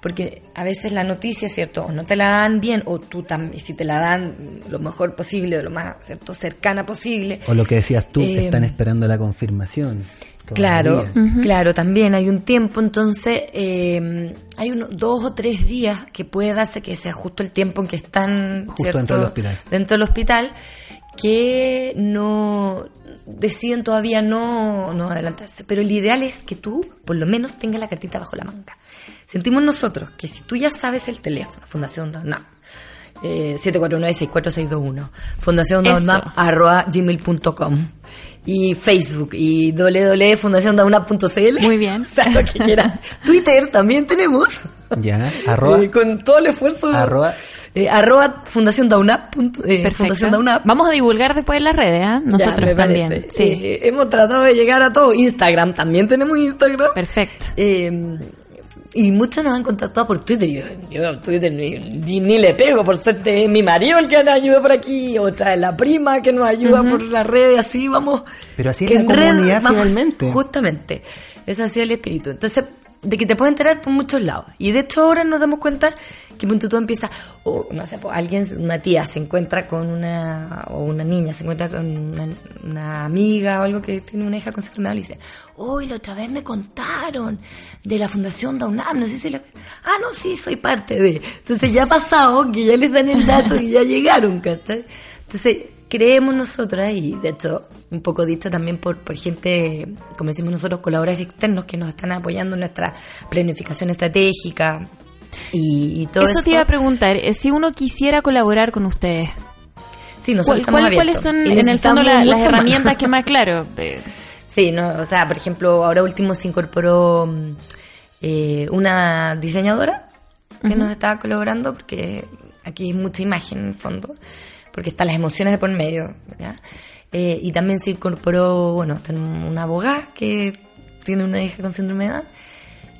Porque a veces la noticia, ¿cierto? O no te la dan bien, o tú también, si te la dan lo mejor posible, o lo más, ¿cierto? Cercana posible. O lo que decías tú, Eh, están esperando la confirmación. Claro, claro, también hay un tiempo, entonces eh, hay unos dos o tres días que puede darse que sea justo el tiempo en que están Justo ¿cierto? dentro del hospital. dentro del hospital, que no deciden todavía no, no adelantarse. Pero el ideal es que tú, por lo menos, tengas la cartita bajo la manga. Sentimos nosotros que si tú ya sabes el teléfono, Fundación Downap, eh, 749-64621, Fundación Y Facebook y www.fundaciondauna.cl Muy bien. o sea, lo que quieran. Twitter también tenemos. Ya, arroba, Eh, con todo el esfuerzo. Arroba. eh, arroba Fundación Dauna. punto- eh, Perfecto. Fundación Dauna. Vamos a divulgar después en las redes, ¿ah? Nosotros también. Sí. Eh, hemos tratado de llegar a todo. Instagram, también tenemos Instagram. Perfecto. Y muchos nos han contactado por Twitter. Yo, yo Twitter ni, ni- ni le pego, por suerte es mi marido el que nos ayuda por aquí, otra es la prima que nos ayuda por las redes, así vamos. Pero así es la En red comunidad vamos- finalmente. Justamente, ha sido el espíritu. Entonces, de que te puedes enterar por muchos lados. Y de hecho ahora nos damos cuenta que punto tú empieza, o no sé, pues, alguien, una tía se encuentra con una, o una niña se encuentra con una, amiga o algo que tiene una hija con Down y dice, hoy la otra vez me contaron de la Fundación Downam, no sé si la... Ah, no, sí, soy parte de... Entonces ya ha pasado que ya les dan el dato y ya llegaron, ¿cachai? Entonces creemos nosotras, y de hecho un poco dicho también por, por gente, como decimos nosotros, colaboradores externos que nos están apoyando en nuestra planificación estratégica y, y todo eso. Eso te iba a preguntar, eh, si uno quisiera colaborar con ustedes, Sí, nosotros ¿cuál- estamos cuál- ¿cuáles son en el fondo la- las más. herramientas que más, claro, eh, Sí, no, o sea, por ejemplo, ahora último se incorporó mm, eh, una diseñadora que nos estaba colaborando porque aquí hay mucha imagen en el fondo, porque están las emociones de por medio. Eh, y también se incorporó, bueno, una abogada que tiene una hija con síndrome de Down,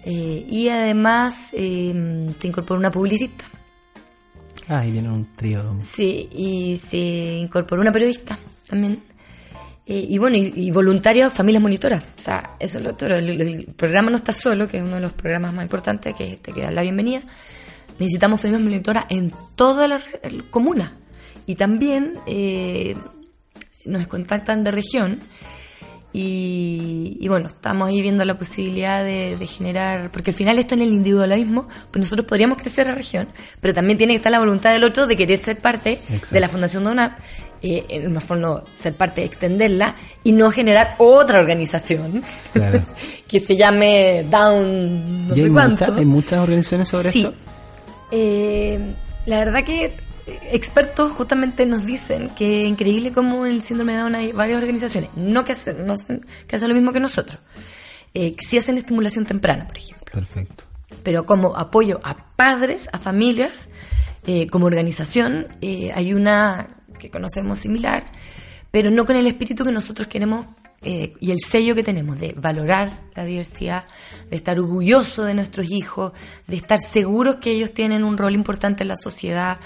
eh, y además eh, se incorporó una publicista. Ah, y tienen un trío. Sí, y se incorporó una periodista también. Eh, y bueno, y, y voluntarios, familias monitoras. O sea, eso es lo otro. El, el programa no está solo, que es uno de los programas más importantes, que te que da la bienvenida. Necesitamos familias monitoras en toda la re- comuna. Y también eh, nos contactan de región. Y, y bueno, estamos ahí viendo la posibilidad de, de generar, porque al final esto en el individualismo, pues nosotros podríamos crecer la región, pero también tiene que estar la voluntad del otro de querer ser parte Exacto. de la Fundación una, eh, en una forma ser parte, extenderla y no generar otra organización Claro. que se llame Down no ¿Y hay, cuánto. muchas, hay muchas organizaciones sobre sí. esto? Eh, la verdad que expertos justamente nos dicen que es increíble cómo en el síndrome de Down hay varias organizaciones, no que hacen, no hacen- que hacen lo mismo que nosotros. eh, que sí hacen estimulación temprana, por ejemplo. Perfecto. Pero como apoyo a padres, a familias, eh, como organización, eh, hay una que conocemos similar, pero no con el espíritu que nosotros queremos eh, y el sello que tenemos de valorar la diversidad, de estar orgulloso de nuestros hijos, de estar seguros que ellos tienen un rol importante en la sociedad,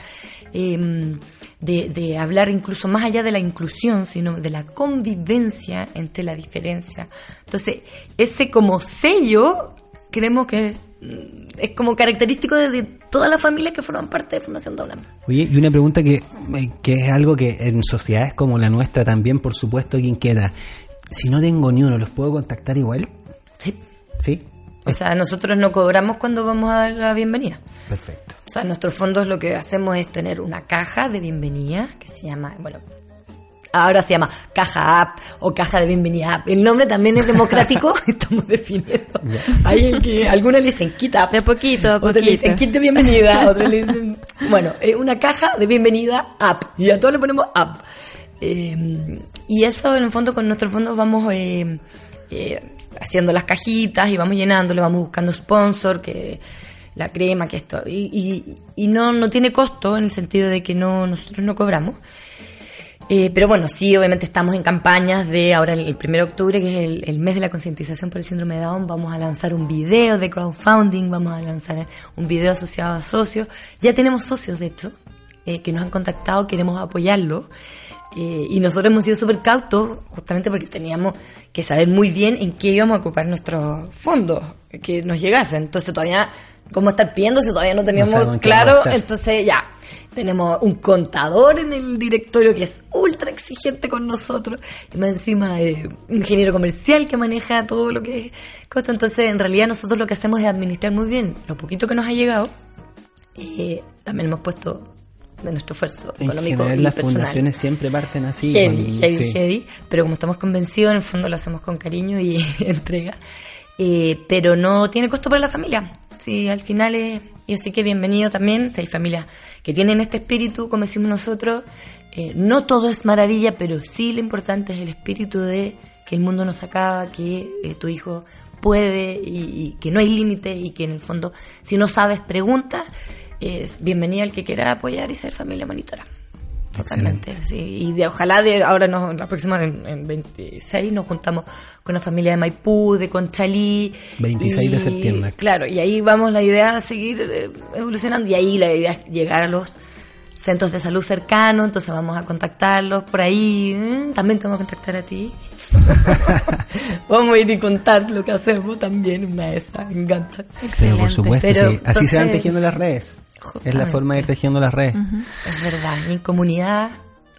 eh, de, de hablar incluso más allá de la inclusión, sino de la convivencia entre la diferencia. Entonces, ese como sello, creemos que mm, es como característico de, todas las familias que forman parte de Fundación Downam. Oye, y una pregunta que, eh, que es algo que en sociedades como la nuestra también, por supuesto, que inquieta. Si no tengo ni uno, ¿los puedo contactar igual? Sí. Sí. O sea, nosotros no cobramos cuando vamos a dar la bienvenida. Perfecto. O sea, nuestros fondos lo que hacemos es tener una caja de bienvenida que se llama, bueno, ahora se llama caja app o caja de bienvenida app. El nombre también es democrático, estamos definiendo. Hay el que algunos le dicen kit app, De poquito a otros le dicen poquito. kit de bienvenida, otros le dicen, bueno, es una caja de bienvenida app y a todos le ponemos app. Eh, y eso en el fondo con nuestros fondos vamos eh, haciendo las cajitas y vamos llenándolo, vamos buscando sponsor, que la crema, que esto. Y, y, y no, no tiene costo en el sentido de que no nosotros no cobramos. Eh, pero bueno, sí, obviamente estamos en campañas de ahora el 1 de octubre, que es el, el mes de la concientización por el síndrome de Down, vamos a lanzar un video de crowdfunding, vamos a lanzar un video asociado a socios. Ya tenemos socios, de hecho, eh, que nos han contactado, queremos apoyarlo. Eh, y nosotros hemos sido súper cautos justamente porque teníamos que saber muy bien en qué íbamos a ocupar nuestros fondos que nos llegasen. Entonces todavía, ¿cómo estar pidiendo si todavía no teníamos qué claro? Entonces ya, tenemos un contador en el directorio que es ultra exigente con nosotros. Y más encima eh, un ingeniero comercial que maneja todo lo que cuesta. Entonces en realidad nosotros lo que hacemos es administrar muy bien lo poquito que nos ha llegado. Eh, también hemos puesto de nuestro esfuerzo En económico general, y las personal. fundaciones siempre parten así. Heavy, con- heavy, sí. heavy. Pero como estamos convencidos, en el fondo lo hacemos con cariño y entrega. Eh, pero no tiene costo para la familia. Sí, al final es. Y así que bienvenido también. Si hay familias que tienen este espíritu, como decimos nosotros, eh, no todo es maravilla, pero sí lo importante es el espíritu de que el mundo no se acaba, que eh, tu hijo puede y, y que no hay límites y que en el fondo, si no sabes, preguntas. Es bienvenida al que quiera apoyar y ser familia monitora. Totalmente, sí. Y de, ojalá de ahora nos, la próxima, en, en 26, nos juntamos con la familia de Maipú, de Conchalí. 26 de septiembre. Claro, y ahí vamos la idea es seguir eh, evolucionando. Y ahí la idea es llegar a los centros de salud cercanos, entonces vamos a contactarlos por ahí. Mm, También te vamos a contactar a ti. vamos a ir y contar lo que hacemos también, una de esas, me encanta. Pero por Excelente. supuesto, Pero, sí. Así se van tejiendo las redes. Es la Justamente. forma de ir tejiendo las redes. Es verdad, mi comunidad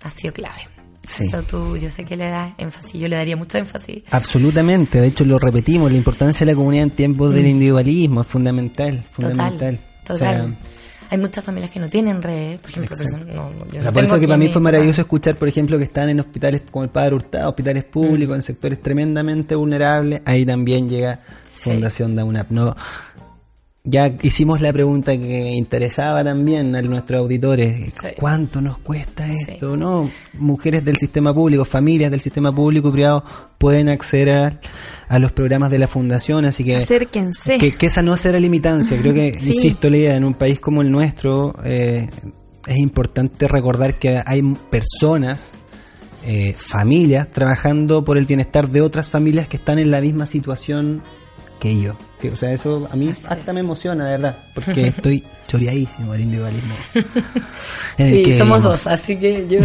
ha sido clave. Sí. Eso tú, yo sé que le das énfasis, yo le daría mucho énfasis. Absolutamente, de hecho lo repetimos, la importancia de la comunidad en tiempos del individualismo es fundamental, Mm. Total, fundamental. total. O sea, Hay muchas familias que no tienen redes, por ejemplo, personas- no, no, yo o no sea, por tengo eso que para mí fue papá. maravilloso escuchar, por ejemplo, que están en hospitales como el Padre Hurtado, hospitales públicos, en sectores tremendamente vulnerables, ahí también llega Sí. Fundación Down Up. No, ya hicimos la pregunta que interesaba también a nuestros auditores. Sí. ¿Cuánto nos cuesta esto? ¿No? Mujeres del sistema público, familias del sistema público y privado pueden acceder a, a los programas de la fundación, así que... Acérquense. Que, que esa no será limitancia. Creo que, Sí. insisto, Lea, en un país como el nuestro eh, es importante recordar que hay personas, eh, familias, trabajando por el bienestar de otras familias que están en la misma situación que yo. Que, o sea, eso a mí Así hasta es. me emociona, de verdad, porque estoy choreadísimo del individualismo. Sí, que somos vivimos. dos, así que yo...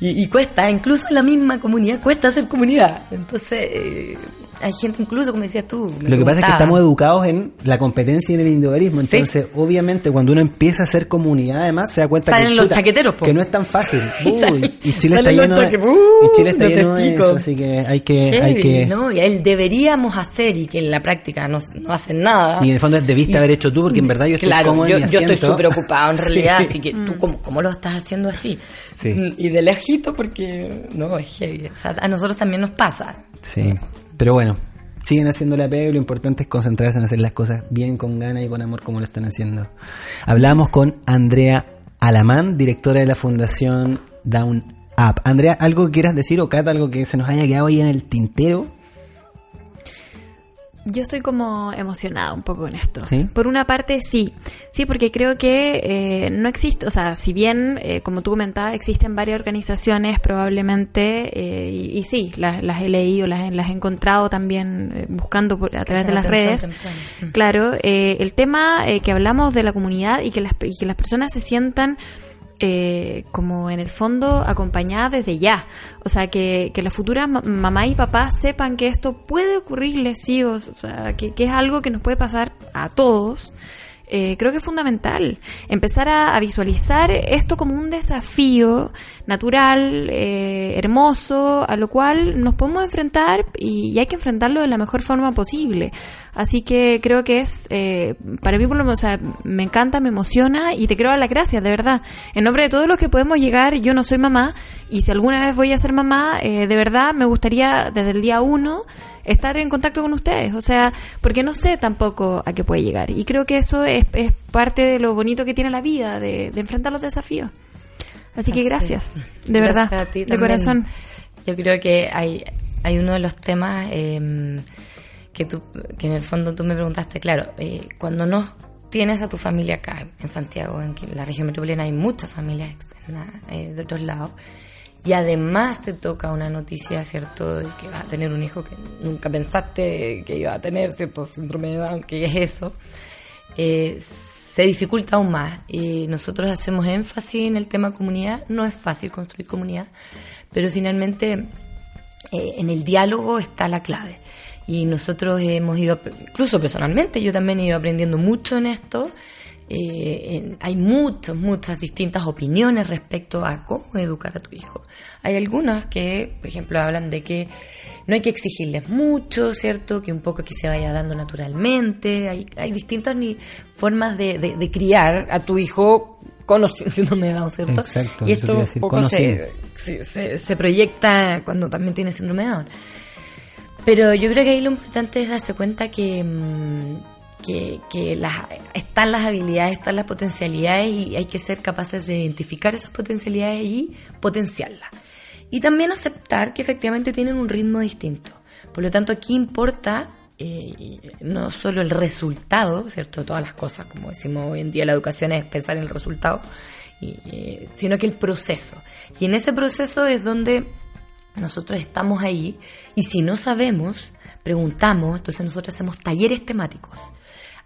Y, y cuesta, incluso en la misma comunidad, cuesta ser comunidad. Entonces, eh, hay gente incluso, como decías tú... Lo que pasa es que estamos educados en la competencia y en el individualismo. Entonces, obviamente, cuando uno empieza a hacer comunidad, además, se da cuenta Salen que, los chuta, chaqueteros, po. que no es tan fácil. Uy, y Chile está lleno de, y Chile está no lleno de eso, así que hay que, hay que ¿no? Y él deberíamos hacer y que en la práctica no, no hacen nada. y en el fondo debiste Y- haber hecho tú, porque en verdad yo estoy claro, cómodo en yo, mi yo estoy súper ocupado en realidad, Sí. así que tú, ¿cómo, cómo lo estás haciendo así? Sí. Y de lejito, porque no, es heavy. O sea, a nosotros también nos pasa. Sí, pero bueno, siguen haciendo la pega y lo importante es concentrarse en hacer las cosas bien, con ganas y con amor como lo están haciendo. Hablamos con Andrea Alamán, directora de la Fundación Down Up. Andrea, ¿algo que quieras decir o Cata, algo que se nos haya quedado ahí en el tintero? Yo estoy como emocionada un poco con esto. ¿Sí? Por una parte, sí. Sí, porque creo que eh, no existe, o sea, si bien, eh, como tú comentabas, existen varias organizaciones probablemente, eh, y, y sí, las, las he leído, las, las he encontrado también eh, buscando por, a través de las redes. temprana. Claro, eh, el tema eh, que hablamos de la comunidad y que las, y que las personas se sientan eh, como en el fondo acompañadas desde ya. O sea, que, que las futuras ma- mamá y papá sepan que esto puede ocurrirles, sí, o, o sea, que, que es algo que nos puede pasar a todos. Eh, creo que es fundamental empezar a visualizar esto como un desafío natural, eh, hermoso, a lo cual nos podemos enfrentar y, hay que enfrentarlo de la mejor forma posible. Así que creo que es, eh, para mí por lo menos, o sea, me encanta, me emociona y te quiero dar las gracias, de verdad. En nombre de todos los que podemos llegar, yo no soy mamá y si alguna vez voy a ser mamá, eh, de verdad me gustaría desde el día uno estar en contacto con ustedes, o sea, porque no sé tampoco a qué puede llegar. Y creo que eso es, es parte de lo bonito que tiene la vida, de, de enfrentar los desafíos. Así que gracias, de Gracias verdad, a ti de corazón. Yo creo que hay, hay uno de los temas eh, que, tú, que en el fondo tú me preguntaste, claro, eh, cuando no tienes a tu familia acá en Santiago, en la región metropolitana, hay muchas familias externas eh, de otros lados. Y además te toca una noticia, ¿cierto?, de que vas a tener un hijo que nunca pensaste que iba a tener, ¿cierto?, síndrome de Down, que es eso eh, se dificulta aún más. Y nosotros hacemos énfasis en el tema comunidad. No es fácil construir comunidad, pero finalmente eh, en el diálogo está la clave. Y nosotros hemos ido, incluso personalmente, yo también he ido aprendiendo mucho en esto. Eh, en- hay muchas, muchas distintas opiniones respecto a cómo educar a tu hijo. Hay algunas que, por ejemplo, hablan de que no hay que exigirles mucho, ¿cierto? Que un poco que se vaya dando naturalmente. Hay, hay distintas ni formas de, de- de criar a tu hijo con o sin síndrome de Down, ¿cierto? Exacto, y esto decir, poco se, se, proyecta cuando también tienes síndrome de Down. Pero yo creo que ahí lo importante es darse cuenta que, mm, que, las, están las habilidades, están las potencialidades y hay que ser capaces de identificar esas potencialidades y potenciarlas. Y también aceptar que efectivamente tienen un ritmo distinto. Por lo tanto, aquí importa eh, no solo el resultado, ¿cierto? Todas las cosas, como decimos hoy en día, la educación es pensar en el resultado, eh, sino que el proceso. Y en ese proceso es donde nosotros estamos ahí y si no sabemos, preguntamos, entonces nosotros hacemos talleres temáticos.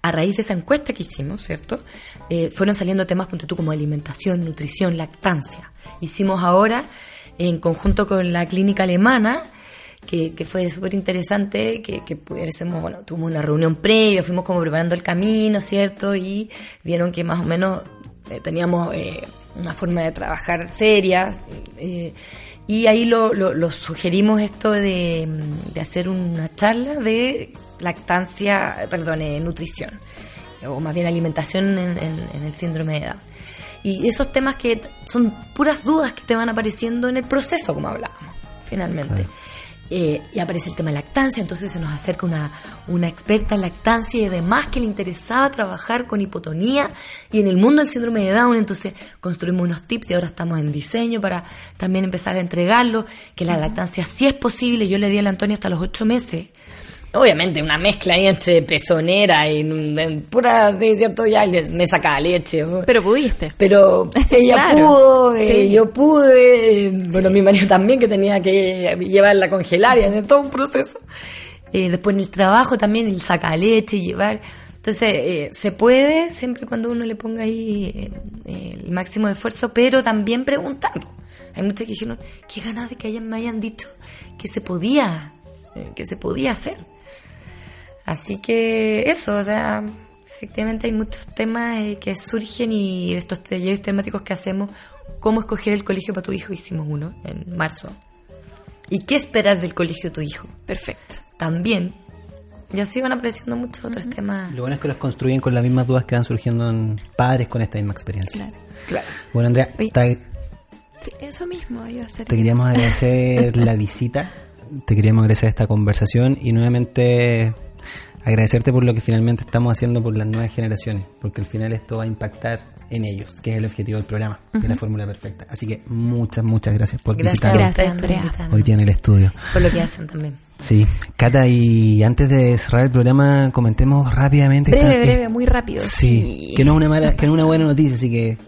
A raíz de esa encuesta que hicimos, ¿cierto? Eh, fueron saliendo temas, ponte tú, como alimentación, nutrición, lactancia. Hicimos ahora, en conjunto con la clínica alemana, que, fue súper interesante, que, que pudiésemos, bueno, tuvimos una reunión previa, fuimos como preparando el camino, ¿cierto? Y vieron que más o menos eh, teníamos eh, una forma de trabajar seria. eh, y ahí lo, lo, sugerimos esto de, hacer una charla de lactancia, perdón, eh, nutrición, o más bien alimentación en, en- en el síndrome de Down. Y esos temas que son puras dudas que te van apareciendo en el proceso, como hablábamos, finalmente. Eh, y aparece el tema de lactancia, entonces se nos acerca una, una experta en lactancia y además que le interesaba trabajar con hipotonía y en el mundo del síndrome de Down, entonces construimos unos tips y ahora estamos en diseño para también empezar a entregarlo, que la lactancia sí es posible, yo le di a la Antonia hasta los ocho meses, Obviamente, una mezcla ahí entre pezonera y en pura, sí, cierto, ya me sacaba leche. Pero pudiste. Pero ella Claro. pudo, eh, Sí. yo pude, bueno, mi marido también que tenía que llevarla a congelar y en todo un proceso. Eh, después en el trabajo también el saca leche y llevar. Entonces, eh, se puede siempre cuando uno le ponga ahí eh, el máximo de esfuerzo, pero también preguntando. Hay muchas que dijeron, qué ganas de que hayan, me hayan dicho que se podía, eh, que se podía hacer. Así que eso, o sea, efectivamente hay muchos temas eh, que surgen y estos talleres temáticos que hacemos, cómo escoger el colegio para tu hijo, hicimos uno en marzo. ¿Y qué esperar del colegio de tu hijo? Perfecto. También. Y así van apareciendo muchos otros temas. Lo bueno es que los construyen con las mismas dudas que van surgiendo en padres con esta misma experiencia. Claro. Claro. Bueno, Andrea, Oye. te, Sí, eso mismo iba a ser. te queríamos agradecer la visita, te queríamos agradecer esta conversación y nuevamente agradecerte por lo que finalmente estamos haciendo por las nuevas generaciones, porque al final esto va a impactar en ellos, que es el objetivo del programa, que es la fórmula perfecta. Así que muchas, muchas gracias por visitarnos Gracias, Andrea. hoy día en el estudio. Por lo que hacen también. Sí, Cata, y antes de cerrar el programa, comentemos rápidamente. Breve, esta- breve, eh, muy rápido. Sí, que no es una mala, que no es una buena noticia, así que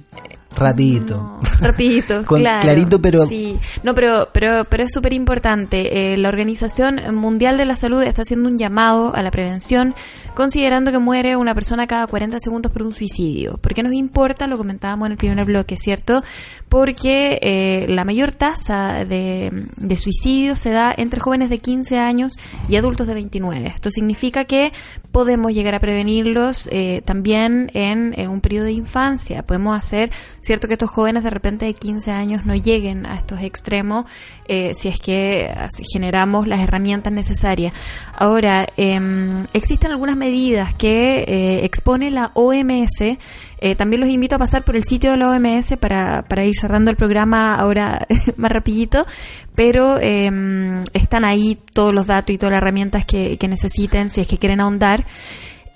rapidito. No, rapidito, Con- claro. clarito, pero- Sí, no, pero, pero, pero es súper importante. Eh, la Organización Mundial de la Salud está haciendo un llamado a la prevención, considerando que muere una persona cada 40 segundos por un suicidio. ¿Por qué nos importa? Lo comentábamos en el primer bloque, ¿cierto? Porque eh, la mayor tasa de, de suicidio se da entre jóvenes de 15 años y adultos de 29. Esto significa que podemos llegar a prevenirlos eh, también en, en un periodo de infancia. Podemos hacer, cierto que estos jóvenes de repente de 15 años no lleguen a estos extremos eh, si es que así generamos las herramientas necesarias. Ahora, em, existen algunas medidas que eh, expone la OMS. Eh, también los invito a pasar por el sitio de la OMS para, para ir cerrando el programa ahora más rapidito, pero em, están ahí todos los datos y todas las herramientas que necesiten si es que quieren ahondar.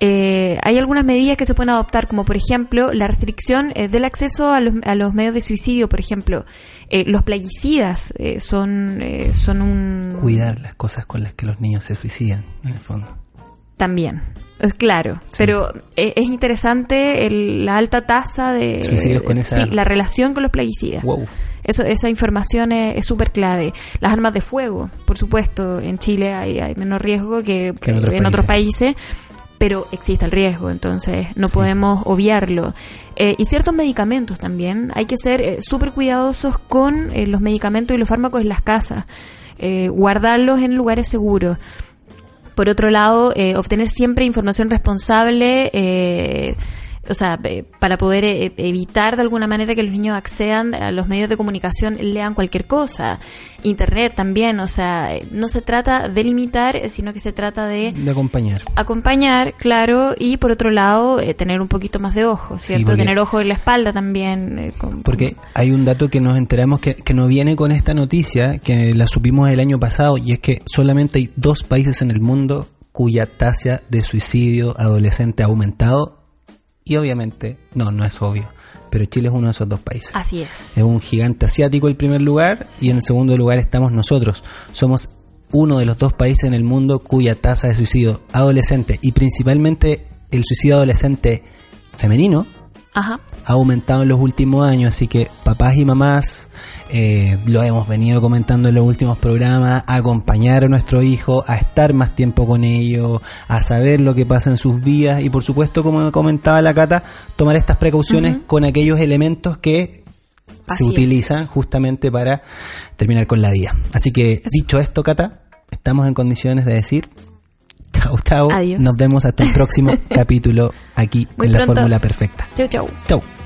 Eh, hay algunas medidas que se pueden adoptar, como por ejemplo la restricción eh, del acceso a los, a los medios de suicidio, por ejemplo. Eh, los plaguicidas eh, son, eh, son un... Cuidar las cosas con las que los niños se suicidan, en el fondo. También, es claro. Pero es interesante el- la alta tasa de... Suicidios con esa- Sí, la relación con los plaguicidas. Wow. Eso, esa información es súper clave. Las armas de fuego, por supuesto, en Chile hay, hay menos riesgo que, Que en otros en otros países, pero existe el riesgo, entonces no Sí. podemos obviarlo. Eh, y ciertos medicamentos también, hay que ser eh, súper cuidadosos con eh, los medicamentos y los fármacos en las casas, eh, guardarlos en lugares seguros. Por otro lado, eh, obtener siempre información responsable, eh, o sea, eh, para poder eh, evitar de alguna manera que los niños accedan a los medios de comunicación, lean cualquier cosa. Internet también, o sea, eh, no se trata de limitar, sino que se trata de De acompañar. acompañar, claro, y por otro lado, eh, tener un poquito más de ojo, Sí, ¿cierto? porque- tener ojo en la espalda también. eh, con- Porque hay un dato que nos enteramos que, que no viene con esta noticia, que la supimos el año pasado, y es que solamente hay dos países en el mundo cuya tasa de suicidio adolescente ha aumentado. Y obviamente, no, no es obvio, pero Chile es uno de esos dos países. Así es. Es un gigante asiático el primer lugar y en el segundo lugar estamos nosotros. Somos uno de los dos países en el mundo cuya tasa de suicidio adolescente y principalmente el suicidio adolescente femenino Ajá. ha aumentado en los últimos años, así que papás y mamás, eh, lo hemos venido comentando en los últimos programas, a acompañar a nuestro hijo, a estar más tiempo con ellos, a saber lo que pasa en sus vidas y por supuesto, como comentaba la Cata, tomar estas precauciones con aquellos elementos que Así se es. utilizan justamente para terminar con la vida. Así que dicho esto, Cata, estamos en condiciones de decir chau chau, Adiós. nos vemos hasta el próximo capítulo aquí Muy en la. Fórmula Perfecta. Chau, chau. Chau.